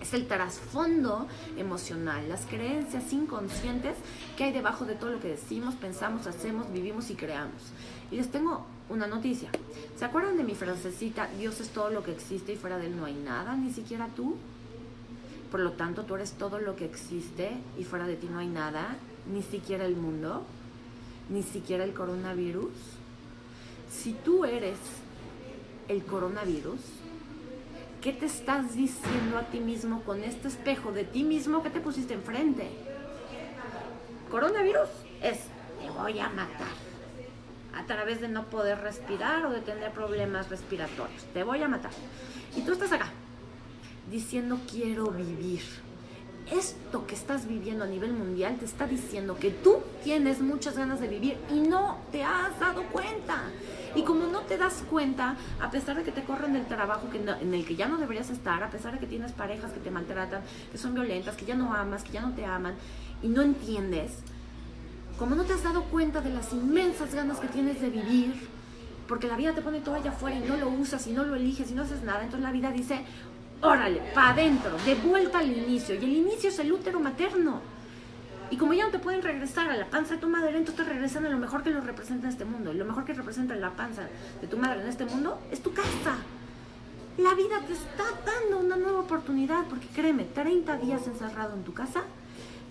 Es el trasfondo emocional, las creencias inconscientes que hay debajo de todo lo que decimos, pensamos, hacemos, vivimos y creamos. Y les tengo una noticia. ¿Se acuerdan de mi frasecita, Dios es todo lo que existe y fuera de él no hay nada, ni siquiera tú? Por lo tanto, tú eres todo lo que existe y fuera de ti no hay nada, ni siquiera el mundo, ni siquiera el coronavirus. Si tú eres el coronavirus, ¿qué te estás diciendo a ti mismo con este espejo de ti mismo que te pusiste enfrente? Coronavirus es, te voy a matar a través de no poder respirar o de tener problemas respiratorios. Te voy a matar. Y tú estás acá, diciendo quiero vivir. Esto que estás viviendo a nivel mundial te está diciendo que tú tienes muchas ganas de vivir y no te has dado cuenta. Y como no te das cuenta, a pesar de que te corren del trabajo que en el que ya no deberías estar, a pesar de que tienes parejas que te maltratan, que son violentas, que ya no amas, que ya no te aman, y no entiendes, como no te has dado cuenta de las inmensas ganas que tienes de vivir, porque la vida te pone todo allá afuera y no lo usas y no lo eliges y no haces nada. Entonces la vida dice, órale, para adentro, de vuelta al inicio. Y el inicio es el útero materno. Y como ya no te pueden regresar a la panza de tu madre, entonces te regresan a lo mejor que lo representa en este mundo. Y lo mejor que representa la panza de tu madre en este mundo es tu casa. La vida te está dando una nueva oportunidad, porque créeme, 30 días encerrado en tu casa,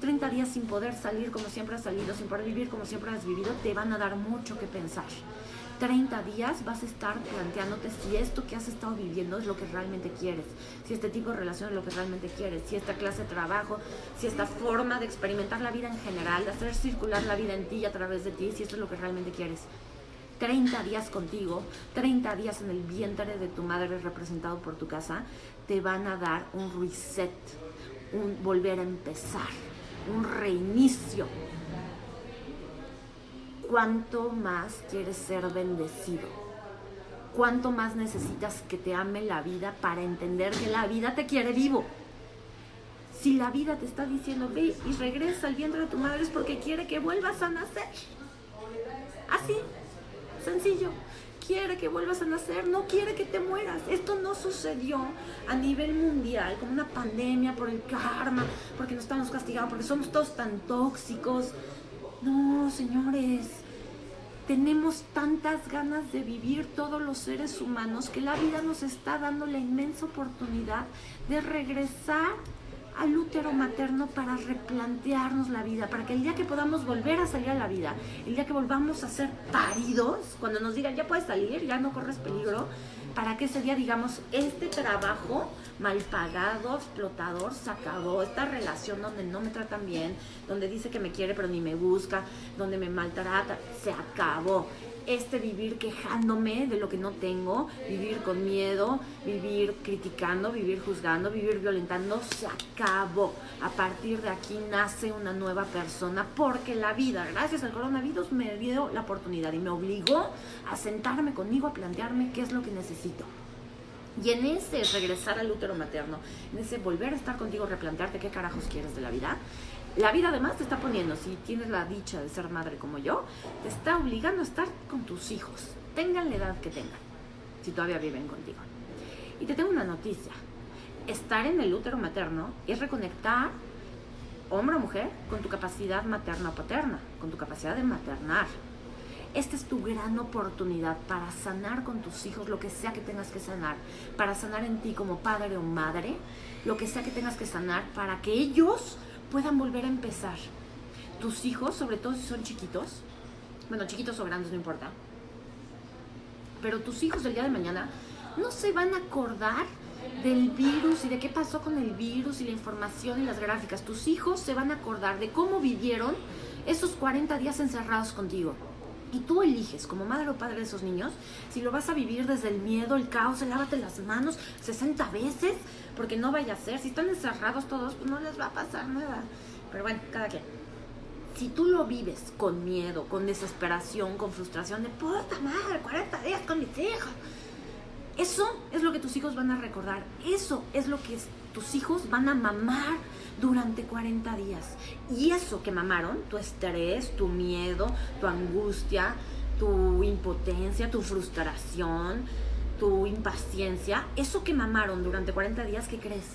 30 días sin poder salir como siempre has salido, sin poder vivir como siempre has vivido, te van a dar mucho que pensar. 30 días vas a estar planteándote si esto que has estado viviendo es lo que realmente quieres, si este tipo de relación es lo que realmente quieres, si esta clase de trabajo, si esta forma de experimentar la vida en general, de hacer circular la vida en ti y a través de ti, si esto es lo que realmente quieres. 30 días contigo, 30 días en el vientre de tu madre representado por tu casa, te van a dar un reset, un volver a empezar, un reinicio cuánto más quieres ser bendecido. Cuánto más necesitas que te ame la vida para entender que la vida te quiere vivo. Si la vida te está diciendo, ve y regresa al vientre de tu madre es porque quiere que vuelvas a nacer. Así, sencillo. Quiere que vuelvas a nacer, no quiere que te mueras. Esto no sucedió a nivel mundial, como una pandemia por el karma, porque nos estamos castigados, porque somos todos tan tóxicos. No, señores, tenemos tantas ganas de vivir todos los seres humanos que la vida nos está dando la inmensa oportunidad de regresar al útero materno para replantearnos la vida, para que el día que podamos volver a salir a la vida, el día que volvamos a ser paridos, cuando nos digan ya puedes salir, ya no corres peligro, para que ese día digamos, este trabajo mal pagado, explotador, se acabó, esta relación donde no me tratan bien, donde dice que me quiere pero ni me busca, donde me maltrata, se acabó este vivir quejándome de lo que no tengo, vivir con miedo, vivir criticando, vivir juzgando, vivir violentando, se acabó. A partir de aquí nace una nueva persona porque la vida, gracias al coronavirus, me dio la oportunidad y me obligó a sentarme conmigo, a plantearme qué es lo que necesito. Y en ese regresar al útero materno, en ese volver a estar contigo, replantearte qué carajos quieres de la vida, la vida además te está poniendo, si tienes la dicha de ser madre como yo, te está obligando a estar con tus hijos, tengan la edad que tengan, si todavía viven contigo. Y te tengo una noticia, estar en el útero materno es reconectar, hombre o mujer, con tu capacidad materna o paterna, con tu capacidad de maternar. Esta es tu gran oportunidad para sanar con tus hijos lo que sea que tengas que sanar, para sanar en ti como padre o madre, lo que sea que tengas que sanar, para que ellos puedan volver a empezar. Tus hijos, sobre todo si son chiquitos, bueno, chiquitos o grandes, no importa, pero tus hijos del día de mañana no se van a acordar del virus y de qué pasó con el virus y la información y las gráficas. Tus hijos se van a acordar de cómo vivieron esos 40 días encerrados contigo. Y tú eliges, como madre o padre de esos niños, si lo vas a vivir desde el miedo, el caos, el lávate las manos 60 veces, porque no vaya a ser. Si están encerrados todos, pues no les va a pasar nada. Pero bueno, cada quien. Si tú lo vives con miedo, con desesperación, con frustración de puta madre, 40 días con mis hijos. Eso es lo que tus hijos van a recordar. Eso es lo que tus hijos van a mamar durante 40 días. Y eso que mamaron, tu estrés, tu miedo, tu angustia, tu impotencia, tu frustración, tu impaciencia, eso que mamaron durante 40 días, ¿qué crees?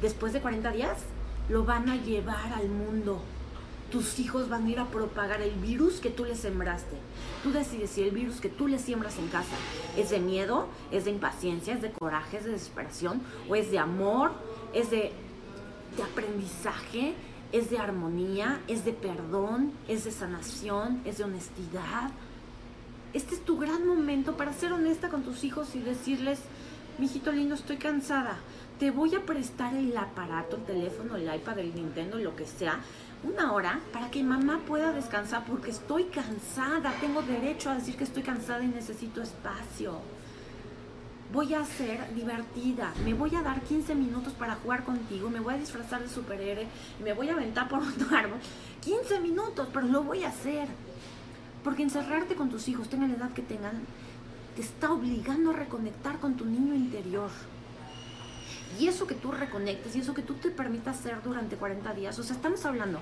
Después de 40 días, lo van a llevar al mundo. Tus hijos van a ir a propagar el virus que tú les sembraste. Tú decides si el virus que tú les siembras en casa es de miedo, es de impaciencia, es de coraje, es de desesperación, o es de amor, es de de aprendizaje, es de armonía, es de perdón, es de sanación, es de honestidad. Este es tu gran momento para ser honesta con tus hijos y decirles, mijito lindo, estoy cansada. Te voy a prestar el aparato, el teléfono, el iPad, el Nintendo, lo que sea, una hora para que mamá pueda descansar porque estoy cansada. Tengo derecho a decir que estoy cansada y necesito espacio voy a ser divertida, me voy a dar 15 minutos para jugar contigo, me voy a disfrazar de superhéroe, me voy a aventar por un árbol. 15 minutos, pero lo voy a hacer. Porque encerrarte con tus hijos, tengan la edad que tengan, te está obligando a reconectar con tu niño interior. Y eso que tú reconectes y eso que tú te permitas hacer durante 40 días, o sea, estamos hablando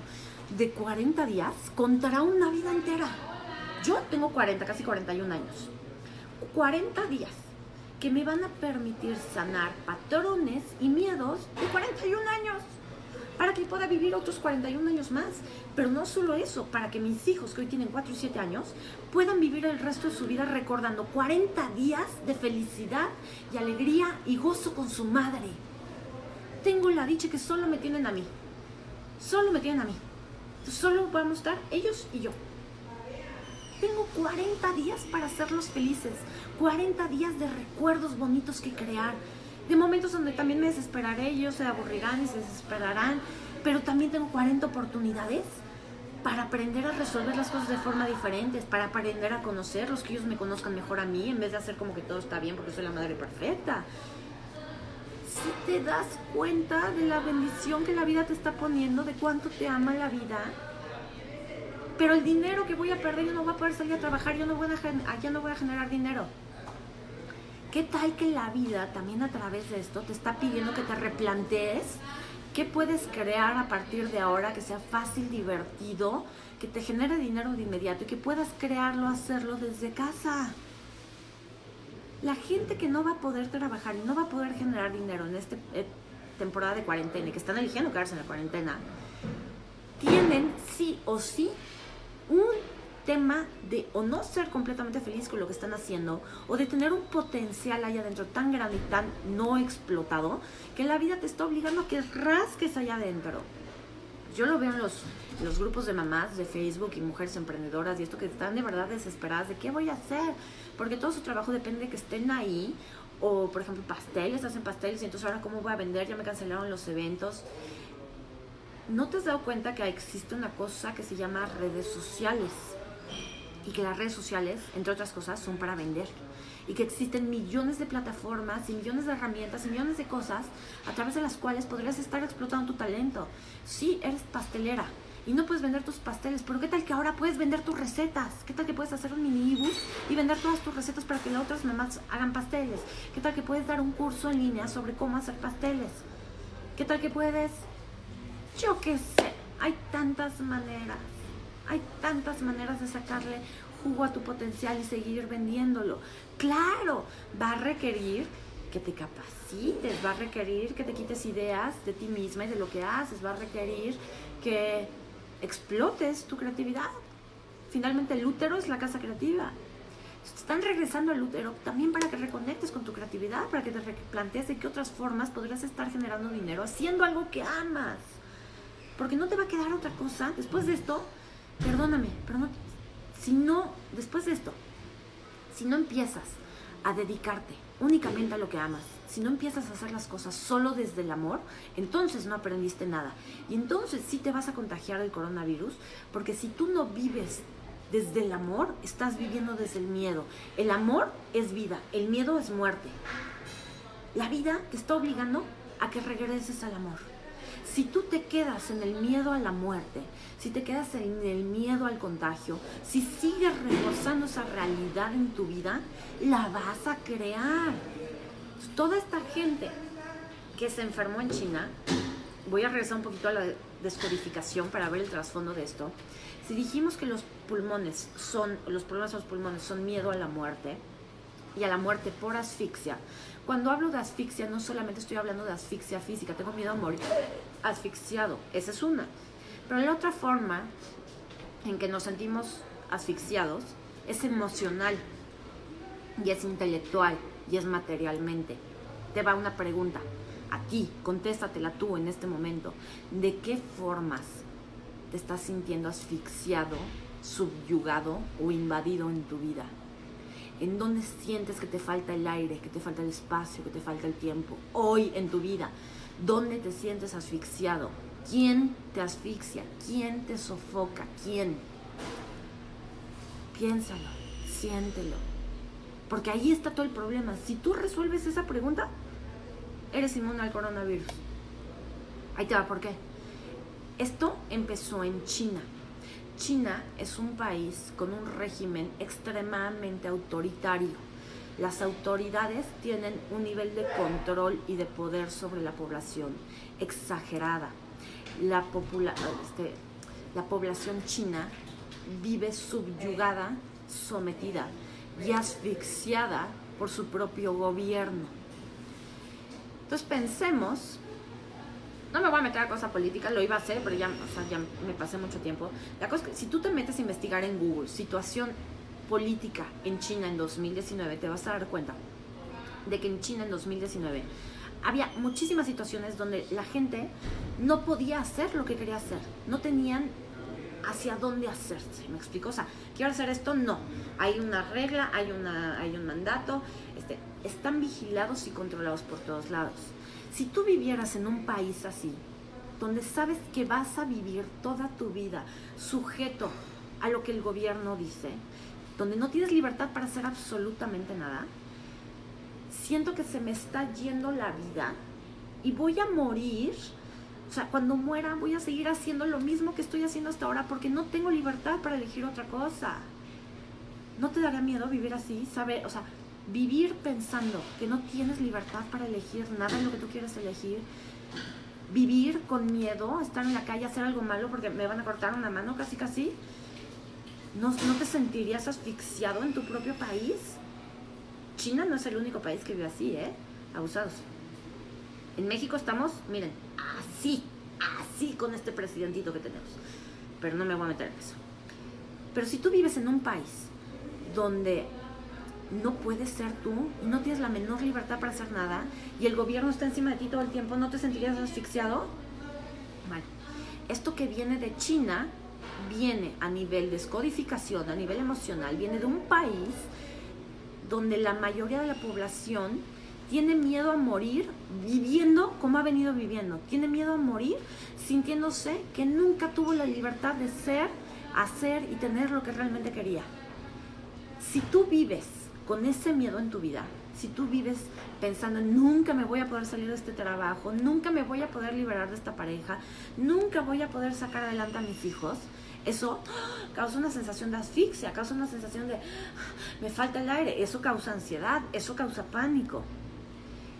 de 40 días contra una vida entera. Yo tengo 40, casi 41 años. 40 días que me van a permitir sanar patrones y miedos de 41 años para que pueda vivir otros 41 años más. Pero no solo eso, para que mis hijos, que hoy tienen 4 y 7 años, puedan vivir el resto de su vida recordando 40 días de felicidad y alegría y gozo con su madre. Tengo la dicha que solo me tienen a mí. Solo me tienen a mí. Solo a estar ellos y yo. Tengo 40 días para hacerlos felices, 40 días de recuerdos bonitos que crear, de momentos donde también me desesperaré, ellos se aburrirán y se desesperarán, pero también tengo 40 oportunidades para aprender a resolver las cosas de forma diferente, para aprender a conocerlos, que ellos me conozcan mejor a mí, en vez de hacer como que todo está bien porque soy la madre perfecta. Si te das cuenta de la bendición que la vida te está poniendo, de cuánto te ama la vida, pero el dinero que voy a perder, yo no voy a poder salir a trabajar, yo no voy a, ya no voy a generar dinero. ¿Qué tal que la vida también a través de esto te está pidiendo que te replantees qué puedes crear a partir de ahora que sea fácil, divertido, que te genere dinero de inmediato y que puedas crearlo, hacerlo desde casa? La gente que no va a poder trabajar y no va a poder generar dinero en esta eh, temporada de cuarentena y que están eligiendo quedarse en la cuarentena, tienen sí o sí un tema de o no ser completamente feliz con lo que están haciendo o de tener un potencial allá adentro tan grande y tan no explotado que la vida te está obligando a que rasques allá adentro. Yo lo veo en los, grupos de mamás de Facebook y mujeres emprendedoras y esto que están de verdad desesperadas de qué voy a hacer, porque todo su trabajo depende de que estén ahí o por ejemplo pasteles, hacen pasteles y entonces ahora cómo voy a vender, ya me cancelaron los eventos. ¿No te has dado cuenta que existe una cosa que se llama redes sociales? Y que las redes sociales, entre otras cosas, son para vender. Y que existen millones de plataformas y millones de herramientas y millones de cosas a través de las cuales podrías estar explotando tu talento. Sí, eres pastelera y no puedes vender tus pasteles, pero ¿qué tal que ahora puedes vender tus recetas? ¿Qué tal que puedes hacer un mini ebook y vender todas tus recetas para que las otras mamás hagan pasteles? ¿Qué tal que puedes dar un curso en línea sobre cómo hacer pasteles? ¿Qué tal que puedes yo qué sé, hay tantas maneras, hay tantas maneras de sacarle jugo a tu potencial y seguir vendiéndolo. Claro, va a requerir que te capacites, va a requerir que te quites ideas de ti misma y de lo que haces, va a requerir que explotes tu creatividad. Finalmente el útero es la casa creativa. Están regresando al útero también para que reconectes con tu creatividad, para que te plantees de qué otras formas podrías estar generando dinero haciendo algo que amas. Porque no te va a quedar otra cosa después de esto. Perdóname, pero si no, después de esto, si no empiezas a dedicarte únicamente a lo que amas, si no empiezas a hacer las cosas solo desde el amor, entonces no aprendiste nada. Y entonces sí te vas a contagiar el coronavirus, porque si tú no vives desde el amor, estás viviendo desde el miedo. El amor es vida, el miedo es muerte. La vida te está obligando a que regreses al amor. Si tú te quedas en el miedo a la muerte, si te quedas en el miedo al contagio, si sigues reforzando esa realidad en tu vida, la vas a crear. Toda esta gente que se enfermó en China, voy a regresar un poquito a la descodificación para ver el trasfondo de esto. Si dijimos que los pulmones son, los problemas de los pulmones son miedo a la muerte y a la muerte por asfixia, cuando hablo de asfixia, no solamente estoy hablando de asfixia física, tengo miedo a morir asfixiado, esa es una. Pero la otra forma en que nos sentimos asfixiados es emocional y es intelectual y es materialmente. Te va una pregunta a ti, contéstatela tú en este momento. ¿De qué formas te estás sintiendo asfixiado, subyugado o invadido en tu vida? en dónde sientes que te falta el aire, que te falta el espacio, que te falta el tiempo, hoy en tu vida, dónde te sientes asfixiado, quién te asfixia, quién te sofoca, quién. Piénsalo, siéntelo, porque ahí está todo el problema. Si tú resuelves esa pregunta, eres inmune al coronavirus. Ahí te va, ¿por qué? Esto empezó en China China es un país con un régimen extremadamente autoritario. Las autoridades tienen un nivel de control y de poder sobre la población exagerada. La, este, la población china vive subyugada, sometida. y asfixiada por su propio gobierno. Entonces pensemos, no me voy a meter a cosa política, lo iba a hacer, pero ya, me pasé mucho tiempo. La cosa si tú te metes a investigar en Google situación política en China en 2019, te vas a dar cuenta de que en China en 2019 había muchísimas situaciones donde la gente no podía hacer lo que quería hacer, no tenían hacia dónde hacerse. ¿Me explico? O sea, quiero hacer esto, no. Hay una regla, hay, una, hay un mandato, este, están vigilados y controlados por todos lados. Si tú vivieras en un país así, donde sabes que vas a vivir toda tu vida sujeto a lo que el gobierno dice, donde no tienes libertad para hacer absolutamente nada, siento que se me está yendo la vida y voy a morir o sea, cuando muera voy a seguir haciendo lo mismo que estoy haciendo hasta ahora porque no tengo libertad para elegir otra cosa. ¿No te daría miedo vivir así? ¿Sabe? O sea, vivir pensando que no tienes libertad para elegir nada en lo que tú quieres elegir. Vivir con miedo, estar en la calle, hacer algo malo porque me van a cortar una mano casi casi. ¿No, ¿No te sentirías asfixiado en tu propio país? China no es el único país que vive así, ¿eh? Abusados. En México estamos, miren, así, así con este presidentito que tenemos. Pero no me voy a meter en eso. Pero si tú vives en un país donde no puedes ser tú no tienes la menor libertad para hacer nada y el gobierno está encima de ti todo el tiempo, ¿no te sentirías asfixiado? Bueno, esto que viene de China viene a nivel descodificación, a nivel emocional, viene de un país donde la mayoría de la población tiene miedo a morir viviendo como ha venido viviendo. Tiene miedo a morir sintiéndose que nunca tuvo la libertad de ser, hacer y tener lo que realmente quería. Si tú vives con ese miedo en tu vida, si tú vives pensando nunca me voy a poder salir de este trabajo, nunca me voy a poder liberar de esta pareja, nunca voy a poder sacar adelante a mis hijos, eso causa una sensación de asfixia, causa una sensación de me falta el aire, eso causa ansiedad, eso causa pánico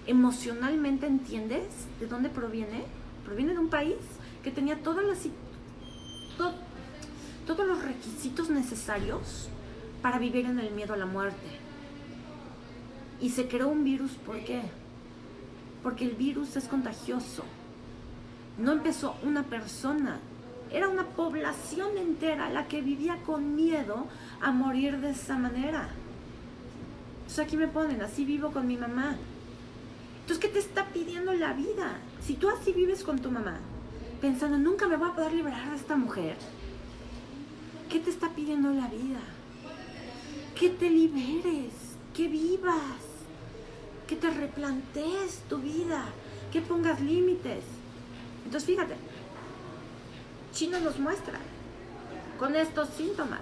emocionalmente entiendes de dónde proviene. Proviene de un país que tenía todas las, todos los requisitos necesarios para vivir en el miedo a la muerte. Y se creó un virus, ¿por qué? Porque el virus es contagioso. No empezó una persona, era una población entera la que vivía con miedo a morir de esa manera. Entonces aquí me ponen, así vivo con mi mamá. Entonces, ¿qué te está pidiendo la vida? Si tú así vives con tu mamá, pensando, nunca me voy a poder liberar de esta mujer, ¿qué te está pidiendo la vida? Que te liberes, que vivas, que te replantees tu vida, que pongas límites. Entonces, fíjate, Chino nos muestra con estos síntomas.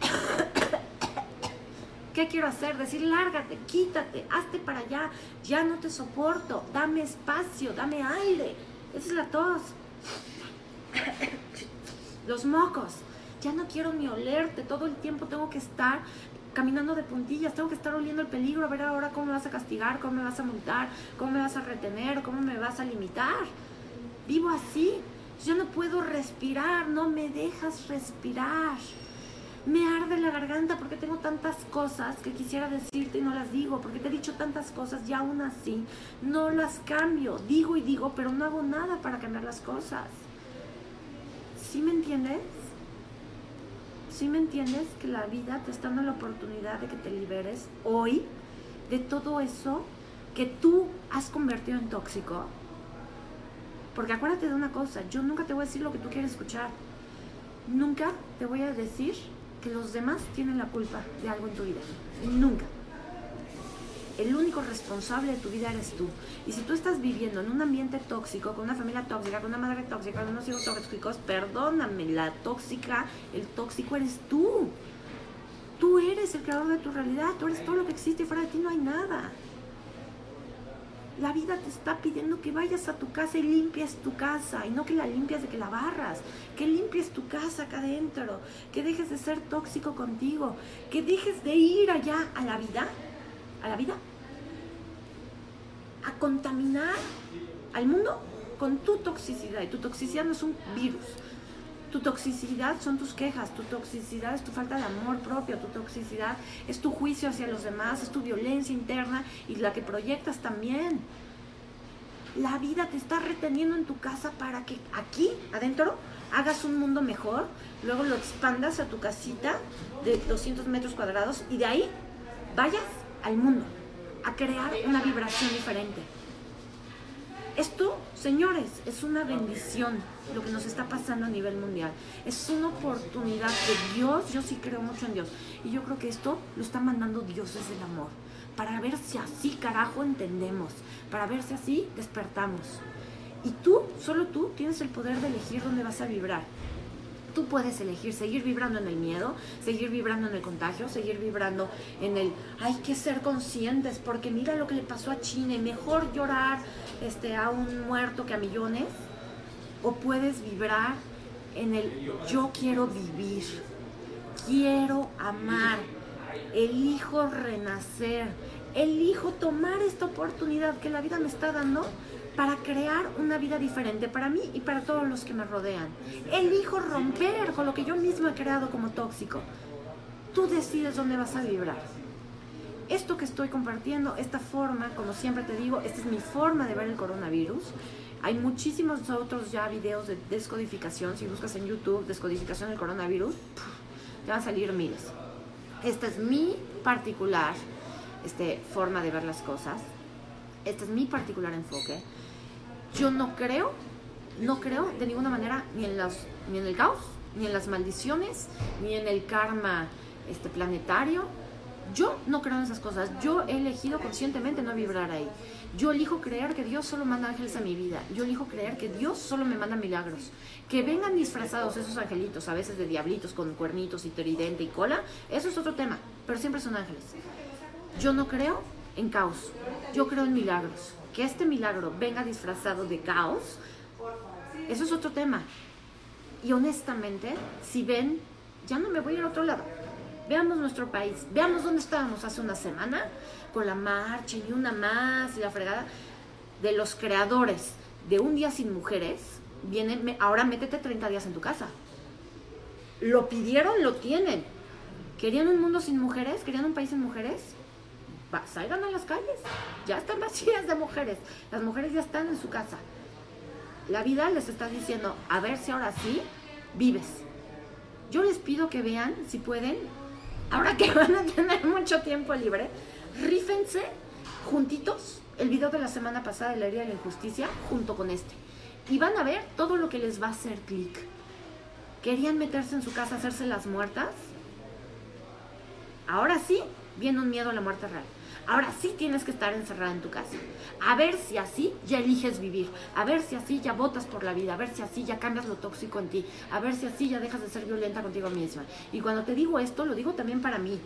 ¿Qué quiero hacer? Decir, lárgate, quítate, hazte para allá, ya no te soporto, dame espacio, dame aire. Esa es la tos. Los mocos, ya no quiero ni olerte, todo el tiempo tengo que estar caminando de puntillas, tengo que estar oliendo el peligro, a ver ahora cómo me vas a castigar, cómo me vas a multar, cómo me vas a retener, cómo me vas a limitar. Vivo así, yo no puedo respirar, no me dejas respirar me arde la garganta porque tengo tantas cosas que quisiera decirte y no las digo, porque te he dicho tantas cosas y aún así no las cambio. Digo y digo, pero no hago nada para cambiar las cosas. ¿Sí me entiendes? ¿Sí me entiendes que la vida te está dando la oportunidad de que te liberes hoy de todo eso que tú has convertido en tóxico? Porque acuérdate de una cosa, yo nunca te voy a decir lo que tú quieres escuchar. Nunca te voy a decir los demás tienen la culpa de algo en tu vida. Nunca. El único responsable de tu vida eres tú. Y si tú estás viviendo en un ambiente tóxico, con una familia tóxica, con una madre tóxica, con unos hijos tóxicos, perdóname, la tóxica, el tóxico eres tú. Tú eres el creador de tu realidad, tú eres todo lo que existe y fuera de ti no hay nada. La vida te está pidiendo que vayas a tu casa y limpies tu casa y no que la limpies de que la barras, que limpies tu casa acá adentro, que dejes de ser tóxico contigo, que dejes de ir allá a la vida, a la vida, a contaminar al mundo con tu toxicidad. Y tu toxicidad no es un virus. Tu toxicidad son tus quejas, tu toxicidad es tu falta de amor propio, tu toxicidad es tu juicio hacia los demás, es tu violencia interna y la que proyectas también. La vida te está reteniendo en tu casa para que aquí, adentro, hagas un mundo mejor, luego lo expandas a tu casita de 200 metros cuadrados y de ahí vayas al mundo a crear una vibración diferente. Esto, señores, es una bendición lo que nos está pasando a nivel mundial. Es una oportunidad de Dios, yo sí creo mucho en Dios. Y yo creo que esto lo está mandando Dios desde el amor. Para ver si así, carajo, entendemos. Para ver si así despertamos. Y tú, solo tú, tienes el poder de elegir dónde vas a vibrar. Tú puedes elegir seguir vibrando en el miedo, seguir vibrando en el contagio, seguir vibrando en el hay que ser conscientes porque mira lo que le pasó a China y mejor llorar este, a un muerto que a millones. O puedes vibrar en el yo quiero vivir, quiero amar, elijo renacer, elijo tomar esta oportunidad que la vida me está dando para crear una vida diferente para mí y para todos los que me rodean. Elijo romper con lo que yo mismo he creado como tóxico. Tú decides dónde vas a vibrar. Esto que estoy compartiendo, esta forma, como siempre te digo, esta es mi forma de ver el coronavirus. Hay muchísimos otros ya videos de descodificación. Si buscas en YouTube descodificación del coronavirus, te van a salir miles. Esta es mi particular este, forma de ver las cosas. Este es mi particular enfoque yo no creo, no creo de ninguna manera ni en, los, ni en el caos, ni en las maldiciones, ni en el karma este, planetario. Yo no creo en esas cosas. Yo he elegido conscientemente no vibrar ahí. Yo elijo creer que Dios solo manda ángeles a mi vida. Yo elijo creer que Dios solo me manda milagros. Que vengan disfrazados esos angelitos, a veces de diablitos con cuernitos y tridente y cola, eso es otro tema, pero siempre son ángeles. Yo no creo en caos. Yo creo en milagros que este milagro venga disfrazado de caos, eso es otro tema. Y honestamente, si ven, ya no me voy a ir a otro lado. Veamos nuestro país, veamos dónde estábamos hace una semana con la marcha y una más y la fregada de los creadores de un día sin mujeres. Vienen, ahora métete 30 días en tu casa. Lo pidieron, lo tienen. ¿Querían un mundo sin mujeres? ¿Querían un país sin mujeres? salgan a las calles. Ya están vacías de mujeres. Las mujeres ya están en su casa. La vida les está diciendo, a ver si ahora sí vives. Yo les pido que vean, si pueden, ahora que van a tener mucho tiempo libre, rífense juntitos el video de la semana pasada de la herida de la injusticia junto con este. Y van a ver todo lo que les va a hacer clic. ¿Querían meterse en su casa, hacerse las muertas? Ahora sí, viene un miedo a la muerte real. Ahora sí tienes que estar encerrada en tu casa. A ver si así ya eliges vivir. A ver si así ya votas por la vida. A ver si así ya cambias lo tóxico en ti. A ver si así ya dejas de ser violenta contigo misma. Y cuando te digo esto, lo digo también para mí.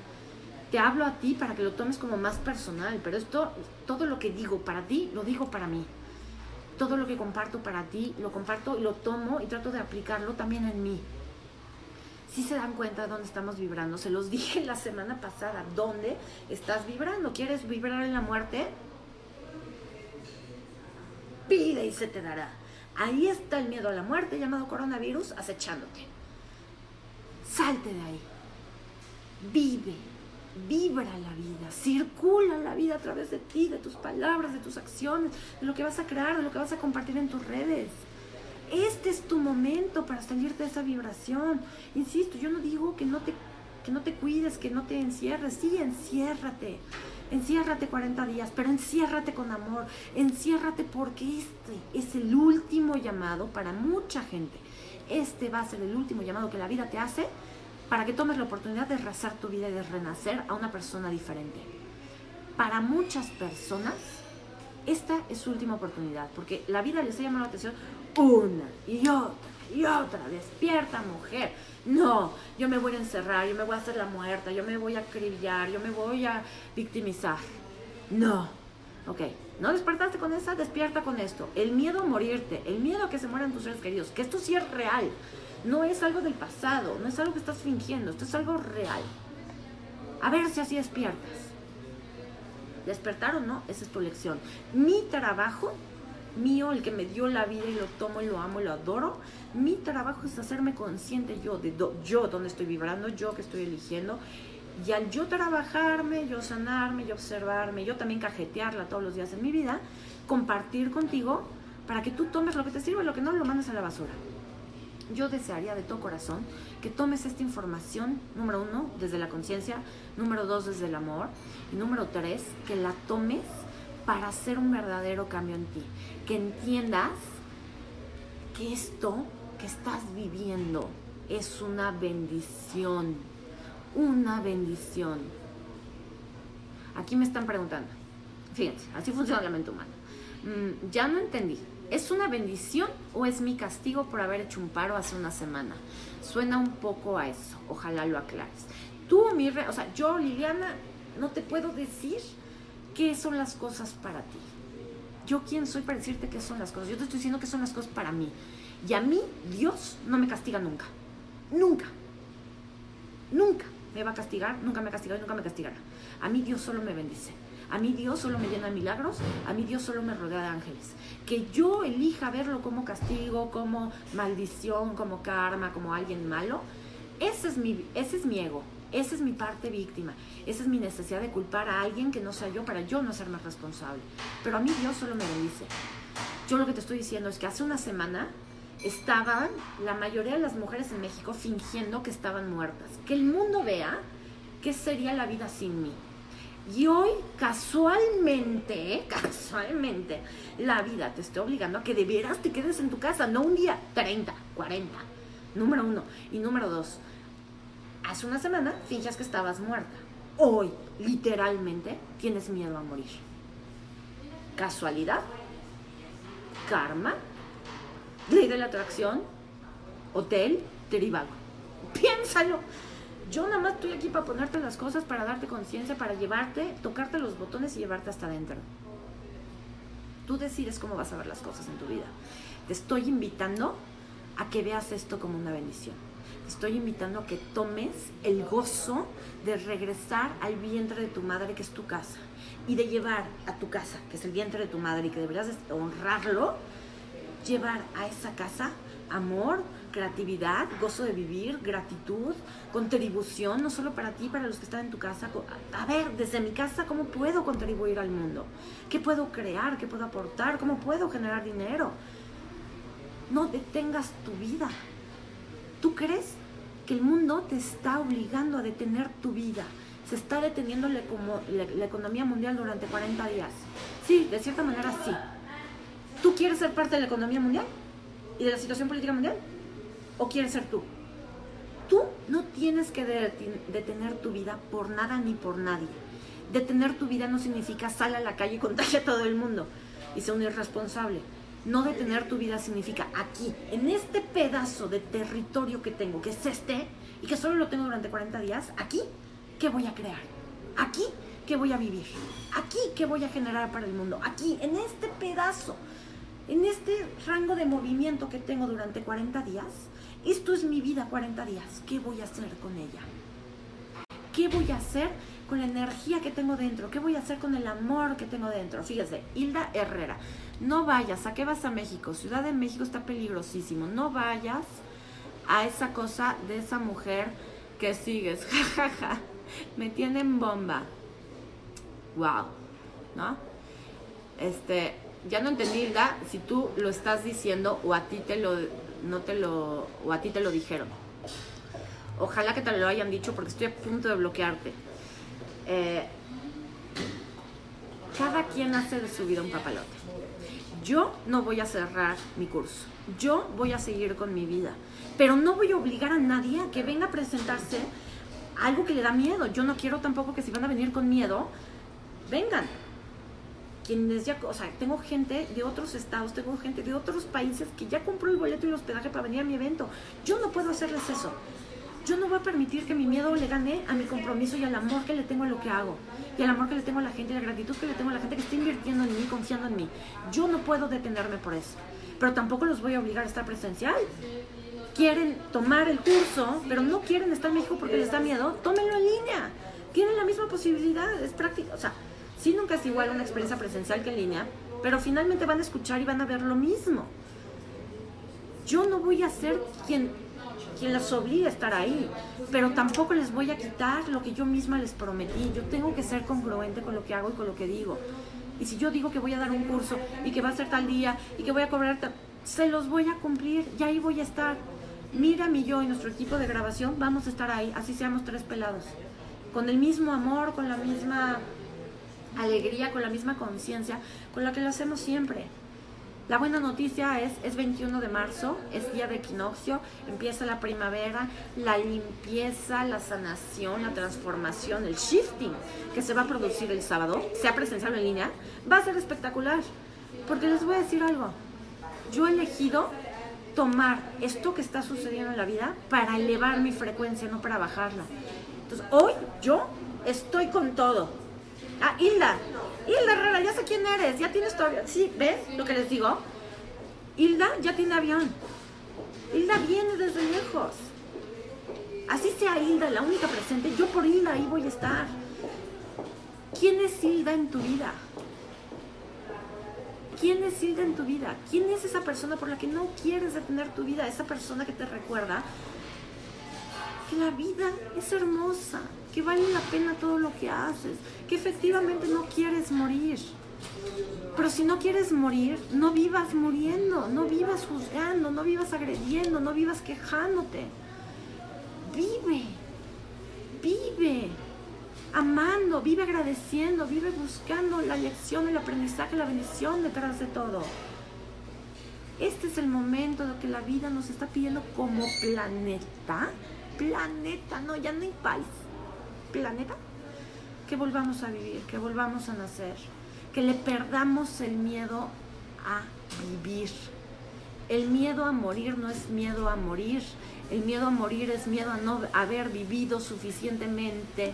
Te hablo a ti para que lo tomes como más personal. Pero esto, todo lo que digo para ti, lo digo para mí. Todo lo que comparto para ti, lo comparto y lo tomo y trato de aplicarlo también en mí si se dan cuenta de dónde estamos vibrando. Se los dije la semana pasada, ¿dónde estás vibrando? ¿Quieres vibrar en la muerte? Pide y se te dará. Ahí está el miedo a la muerte llamado coronavirus acechándote. Salte de ahí. Vive, vibra la vida, circula la vida a través de ti, de tus palabras, de tus acciones, de lo que vas a crear, de lo que vas a compartir en tus redes. Este es tu momento para salirte de esa vibración. Insisto, yo no digo que no te, que no te cuides, que no te encierres. Sí, enciérrate. Enciérrate 40 días, pero enciérrate con amor. Enciérrate porque este es el último llamado para mucha gente. Este va a ser el último llamado que la vida te hace para que tomes la oportunidad de rezar tu vida y de renacer a una persona diferente. Para muchas personas, esta es su última oportunidad, porque la vida les ha llamado la atención una y otra y otra. Despierta, mujer. No, yo me voy a encerrar, yo me voy a hacer la muerta, yo me voy a acribillar, yo me voy a victimizar. No. Ok, ¿no despertaste con esa? Despierta con esto. El miedo a morirte, el miedo a que se mueran tus seres queridos, que esto sí es real. No es algo del pasado, no es algo que estás fingiendo, esto es algo real. A ver si así despiertas. Despertar o no, esa es tu lección. Mi trabajo mío, el que me dio la vida y lo tomo y lo amo y lo adoro. Mi trabajo es hacerme consciente yo de yo dónde estoy vibrando, yo que estoy eligiendo. Y al yo trabajarme, yo sanarme, yo observarme, yo también cajetearla todos los días en mi vida, compartir contigo para que tú tomes lo que te sirve, lo que no lo mandes a la basura. Yo desearía de todo corazón que tomes esta información, número uno, desde la conciencia, número dos, desde el amor, y número tres, que la tomes para hacer un verdadero cambio en ti. Que entiendas que esto que estás viviendo es una bendición. Una bendición. Aquí me están preguntando. Fíjense, así funciona la mente humana. Mm, ya no entendí. ¿Es una bendición o es mi castigo por haber hecho un paro hace una semana? Suena un poco a eso. Ojalá lo aclares. Tú, mi o sea, yo, Liliana, no te puedo decir qué son las cosas para ti. Yo quién soy para decirte qué son las cosas. Yo te estoy diciendo qué son las cosas para mí. Y a mí Dios no me castiga nunca. Nunca. Nunca me va a castigar, nunca me ha castigado y nunca me castigará. A mí Dios solo me bendice. A mí Dios solo me llena de milagros, a mí Dios solo me rodea de ángeles. Que yo elija verlo como castigo, como maldición, como karma, como alguien malo, ese es mi, ese es mi ego. Esa es mi parte víctima. Esa es mi necesidad de culpar a alguien que no sea yo para yo no ser más responsable. Pero a mí Dios solo me bendice. Yo lo que te estoy diciendo es que hace una semana estaban la mayoría de las mujeres en México fingiendo que estaban muertas. Que el mundo vea qué sería la vida sin mí. Y hoy, casualmente, casualmente, la vida te está obligando a que de veras te quedes en tu casa, no un día, 30, 40. Número uno. Y número dos, hace una semana finges que estabas muerta. Hoy, literalmente, tienes miedo a morir. ¿Casualidad? ¿Karma? ¿Ley de la atracción? ¿Hotel? ¿Tribago? Piénsalo. Yo nada más estoy aquí para ponerte las cosas, para darte conciencia, para llevarte, tocarte los botones y llevarte hasta adentro. Tú decides cómo vas a ver las cosas en tu vida. Te estoy invitando a que veas esto como una bendición estoy invitando a que tomes el gozo de regresar al vientre de tu madre, que es tu casa, y de llevar a tu casa, que es el vientre de tu madre, y que deberías honrarlo, llevar a esa casa amor, creatividad, gozo de vivir, gratitud, contribución, no solo para ti, para los que están en tu casa. A ver, desde mi casa, ¿cómo puedo contribuir al mundo? ¿Qué puedo crear? ¿Qué puedo aportar? ¿Cómo puedo generar dinero? No detengas tu vida. ¿Tú crees que el mundo te está obligando a detener tu vida? Se está deteniendo la, la, economía mundial durante 40 días. Sí, de cierta manera sí. ¿Tú quieres ser parte de la economía mundial y de la situación política mundial? ¿O quieres ser tú? Tú no tienes que detener tu vida por nada ni por nadie. Detener tu vida no significa sal a la calle y contagia a todo el mundo y ser un irresponsable no detener tu vida significa aquí, en este pedazo de territorio que tengo, que es este, y que solo lo tengo durante 40 días, aquí, ¿qué voy a crear? Aquí, ¿qué voy a vivir? Aquí, ¿qué voy a generar para el mundo? Aquí, en este pedazo, en este rango de movimiento que tengo durante 40 días, esto es mi vida 40 días, ¿qué voy a hacer con ella? ¿Qué voy a hacer con la energía que tengo dentro? ¿Qué voy a hacer con el amor que tengo dentro? Fíjese, Hilda Herrera, no vayas, ¿a qué vas a México? Ciudad de México está peligrosísimo, no vayas a esa cosa de esa mujer que sigues, jajaja, me tienen bomba. Wow, ¿no? Este, ya no entendí, Hilda, si tú lo estás diciendo o a ti te lo, no te lo, o a ti te lo dijeron. Ojalá que te lo hayan dicho porque estoy a punto de bloquearte. Eh, cada quien hace de su vida un papalote. Yo no voy a cerrar mi curso. Yo voy a seguir con mi vida. Pero no voy a obligar a nadie a que venga a presentarse algo que le da miedo. Yo no quiero tampoco que si van a venir con miedo, vengan. Quienes ya, o sea, tengo gente de otros estados, tengo gente de otros países que ya compró el boleto y el hospedaje para venir a mi evento. Yo no puedo hacerles eso yo no voy a permitir que mi miedo le gane a mi compromiso y al amor que le tengo a lo que hago. Y al amor que le tengo a la gente y la gratitud que le tengo a la gente que está invirtiendo en mí, confiando en mí. Yo no puedo detenerme por eso. Pero tampoco los voy a obligar a estar presencial. Quieren tomar el curso, pero no quieren estar en México porque les da miedo. Tómenlo en línea. Tienen la misma posibilidad, es práctica. O sea, si nunca es igual una experiencia presencial que en línea, pero finalmente van a escuchar y van a ver lo mismo. Yo no voy a ser quien, quien las obligue a estar ahí, pero tampoco les voy a quitar lo que yo misma les prometí. Yo tengo que ser congruente con lo que hago y con lo que digo. Y si yo digo que voy a dar un curso y que va a ser tal día y que voy a cobrar, se los voy a cumplir y ahí voy a estar. Mira mi yo y nuestro equipo de grabación vamos a estar ahí, así seamos tres pelados. Con el mismo amor, con la misma alegría, con la misma conciencia, con la que lo hacemos siempre. La buena noticia es, es 21 de marzo, es día de equinoccio, empieza la primavera, la limpieza, la sanación, la transformación, el shifting que se va a producir el sábado, sea presencial o en línea, va a ser espectacular. Porque les voy a decir algo, yo he elegido tomar esto que está sucediendo en la vida para elevar mi frecuencia, no para bajarla. Entonces, hoy yo estoy con todo. Ah, Hilda, Hilda Herrera, ya sé quién eres, ya tienes tu avión. Sí, ¿ves lo que les digo? Hilda ya tiene avión. Hilda viene desde lejos. Así sea Hilda la única presente, yo por Hilda ahí voy a estar. ¿Quién es Hilda en tu vida? ¿Quién es Hilda en tu vida? ¿Quién es esa persona por la que no quieres detener tu vida? Esa persona que te recuerda que la vida es hermosa, que vale la pena todo lo que haces, que efectivamente no quieres morir. Pero si no quieres morir, no vivas muriendo, no vivas juzgando, no vivas agrediendo, no vivas quejándote. Vive, vive, amando, vive agradeciendo, vive buscando la lección, el aprendizaje, la bendición detrás de todo. Este es el momento de que la vida nos está pidiendo como planeta, planeta, no, ya no hay país, planeta, que volvamos a vivir, que volvamos a nacer, que le perdamos el miedo a vivir. El miedo a morir no es miedo a morir, el miedo a morir es miedo a no haber vivido suficientemente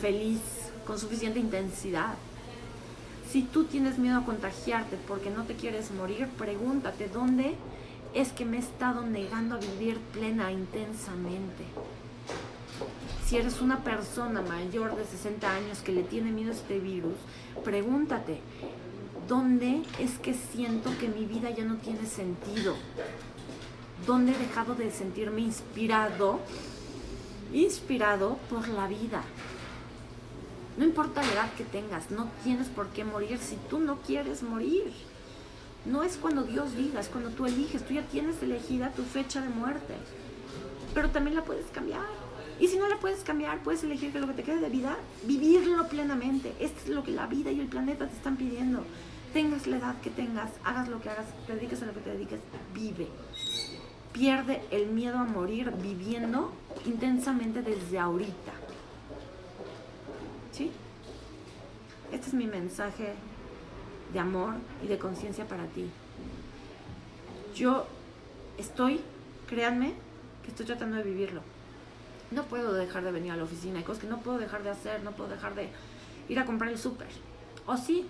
feliz, con suficiente intensidad. Si tú tienes miedo a contagiarte porque no te quieres morir, pregúntate dónde es que me he estado negando a vivir plena, intensamente. Si eres una persona mayor de 60 años que le tiene miedo a este virus, pregúntate, ¿dónde es que siento que mi vida ya no tiene sentido? ¿Dónde he dejado de sentirme inspirado? Inspirado por la vida. No importa la edad que tengas, no tienes por qué morir si tú no quieres morir. No es cuando Dios diga, es cuando tú eliges. Tú ya tienes elegida tu fecha de muerte. Pero también la puedes cambiar. Y si no la puedes cambiar, puedes elegir que lo que te quede de vida, vivirlo plenamente. Esto es lo que la vida y el planeta te están pidiendo. Tengas la edad que tengas, hagas lo que hagas, te dediques a lo que te dediques, vive. Pierde el miedo a morir viviendo intensamente desde ahorita. ¿Sí? Este es mi mensaje de amor y de conciencia para ti. Yo estoy, créanme, que estoy tratando de vivirlo. No puedo dejar de venir a la oficina, hay cosas que no puedo dejar de hacer, no puedo dejar de ir a comprar el súper. O sí,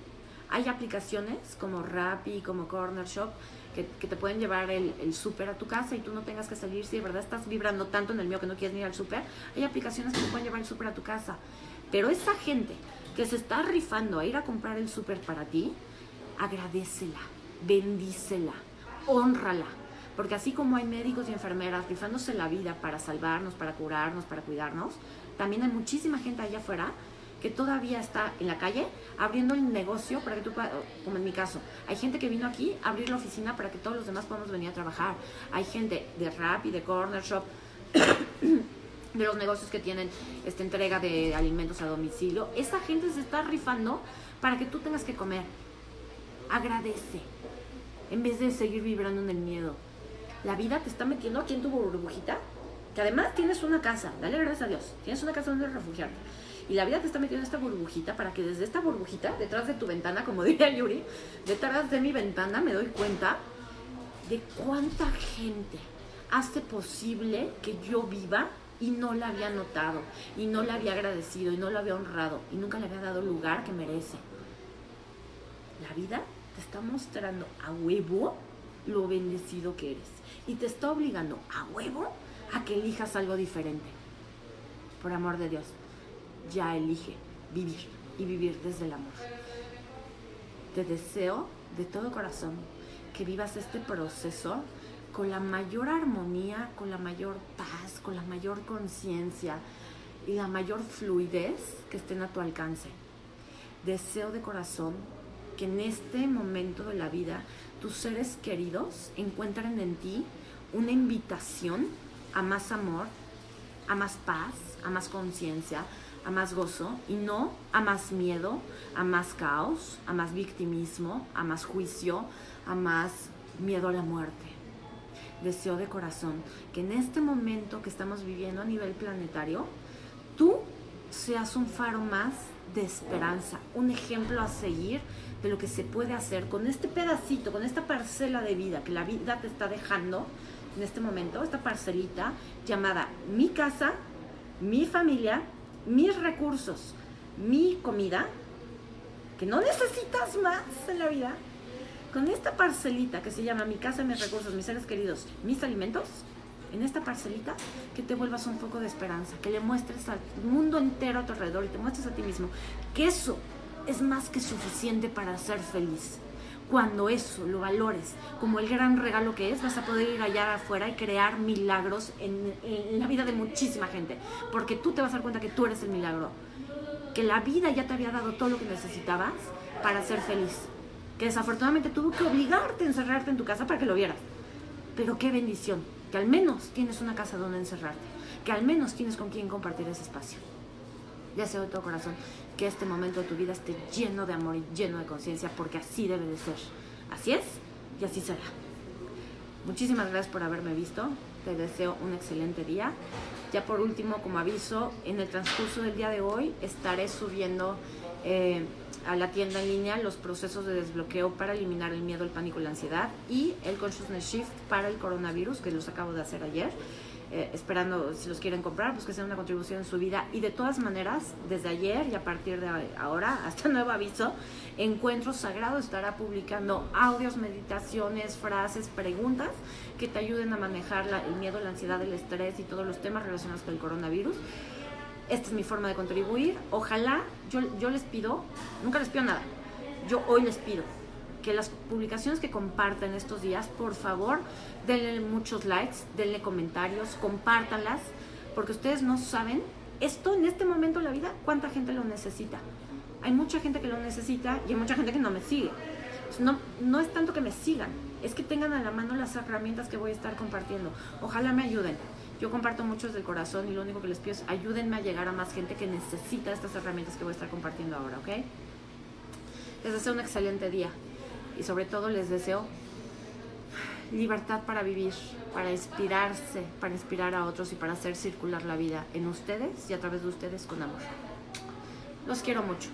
hay aplicaciones como Rappi, como Corner Shop, que, te pueden llevar el, el súper a tu casa y tú no tengas que salir. Si de verdad estás vibrando tanto en el mío que no quieres ir al súper, hay aplicaciones que te pueden llevar el súper a tu casa. Pero esa gente que se está rifando a ir a comprar el súper para ti, agradecela, bendícela, honrala. Porque así como hay médicos y enfermeras rifándose la vida para salvarnos, para curarnos, para cuidarnos, también hay muchísima gente allá afuera que todavía está en la calle abriendo el negocio para que tú puedas, como en mi caso, hay gente que vino aquí a abrir la oficina para que todos los demás podamos venir a trabajar. Hay gente de rap y de corner shop, de los negocios que tienen esta entrega de alimentos a domicilio. Esa gente se está rifando para que tú tengas que comer agradece en vez de seguir vibrando en el miedo. La vida te está metiendo aquí en tu burbujita, que además tienes una casa, dale gracias a Dios, tienes una casa donde refugiarte. Y la vida te está metiendo en esta burbujita para que desde esta burbujita, detrás de tu ventana, como diría Yuri, detrás de mi ventana me doy cuenta de cuánta gente hace posible que yo viva y no la había notado, y no la había agradecido, y no la había honrado, y nunca le había dado el lugar que merece. La vida te está mostrando a huevo lo bendecido que eres. Y te está obligando a huevo a que elijas algo diferente. Por amor de Dios, ya elige vivir y vivir desde el amor. te deseo de todo corazón que vivas este proceso con la mayor armonía, con la mayor paz, con la mayor conciencia y la mayor fluidez que estén a tu alcance. Deseo de corazón que en este momento de la vida tus seres queridos encuentren en ti una invitación a más amor, a más paz, a más conciencia, a más gozo y no a más miedo, a más caos, a más victimismo, a más juicio, a más miedo a la muerte. Deseo de corazón que en este momento que estamos viviendo a nivel planetario, tú seas un faro más de esperanza, un ejemplo a seguir de lo que se puede hacer con este pedacito, con esta parcela de vida que la vida te está dejando en este momento, esta parcelita llamada mi casa, mi familia, mis recursos, mi comida, que no necesitas más en la vida, con esta parcelita que se llama mi casa, mis recursos, mis seres queridos, mis alimentos, en esta parcelita, que te vuelvas un foco de esperanza, que le muestres al mundo entero a tu alrededor y te muestres a ti mismo que eso es más que suficiente para ser feliz. Cuando eso lo valores como el gran regalo que es, vas a poder ir allá afuera y crear milagros en, en la vida de muchísima gente. Porque tú te vas a dar cuenta que tú eres el milagro. Que la vida ya te había dado todo lo que necesitabas para ser feliz. Que desafortunadamente tuvo que obligarte a encerrarte en tu casa para que lo vieras. Pero qué bendición. Que al menos tienes una casa donde encerrarte. Que al menos tienes con quien compartir ese espacio. Deseo de todo corazón que este momento de tu vida esté lleno de amor y lleno de conciencia, porque así debe de ser. Así es y así será. Muchísimas gracias por haberme visto. Te deseo un excelente día. Ya por último, como aviso, en el transcurso del día de hoy estaré subiendo eh, a la tienda en línea los procesos de desbloqueo para eliminar el miedo, el pánico la ansiedad y el Consciousness Shift para el coronavirus, que los acabo de hacer ayer. Eh, esperando si los quieren comprar, pues que sea una contribución en su vida. Y de todas maneras, desde ayer y a partir de ahora, hasta nuevo aviso, Encuentro Sagrado estará publicando audios, meditaciones, frases, preguntas que te ayuden a manejar el miedo, la ansiedad, el estrés y todos los temas relacionados con el coronavirus. Esta es mi forma de contribuir. Ojalá, yo, yo les pido, nunca les pido nada, yo hoy les pido que las publicaciones que compartan estos días, por favor, denle muchos likes, denle comentarios, compártanlas, porque ustedes no saben esto en este momento de la vida, cuánta gente lo necesita. Hay mucha gente que lo necesita y hay mucha gente que no me sigue. No, no es tanto que me sigan, es que tengan a la mano las herramientas que voy a estar compartiendo. Ojalá me ayuden. Yo comparto mucho desde el corazón y lo único que les pido es ayúdenme a llegar a más gente que necesita estas herramientas que voy a estar compartiendo ahora, ¿ok? Les deseo un excelente día y sobre todo les deseo libertad para vivir, para inspirarse, para inspirar a otros y para hacer circular la vida en ustedes y a través de ustedes con amor. Los quiero mucho.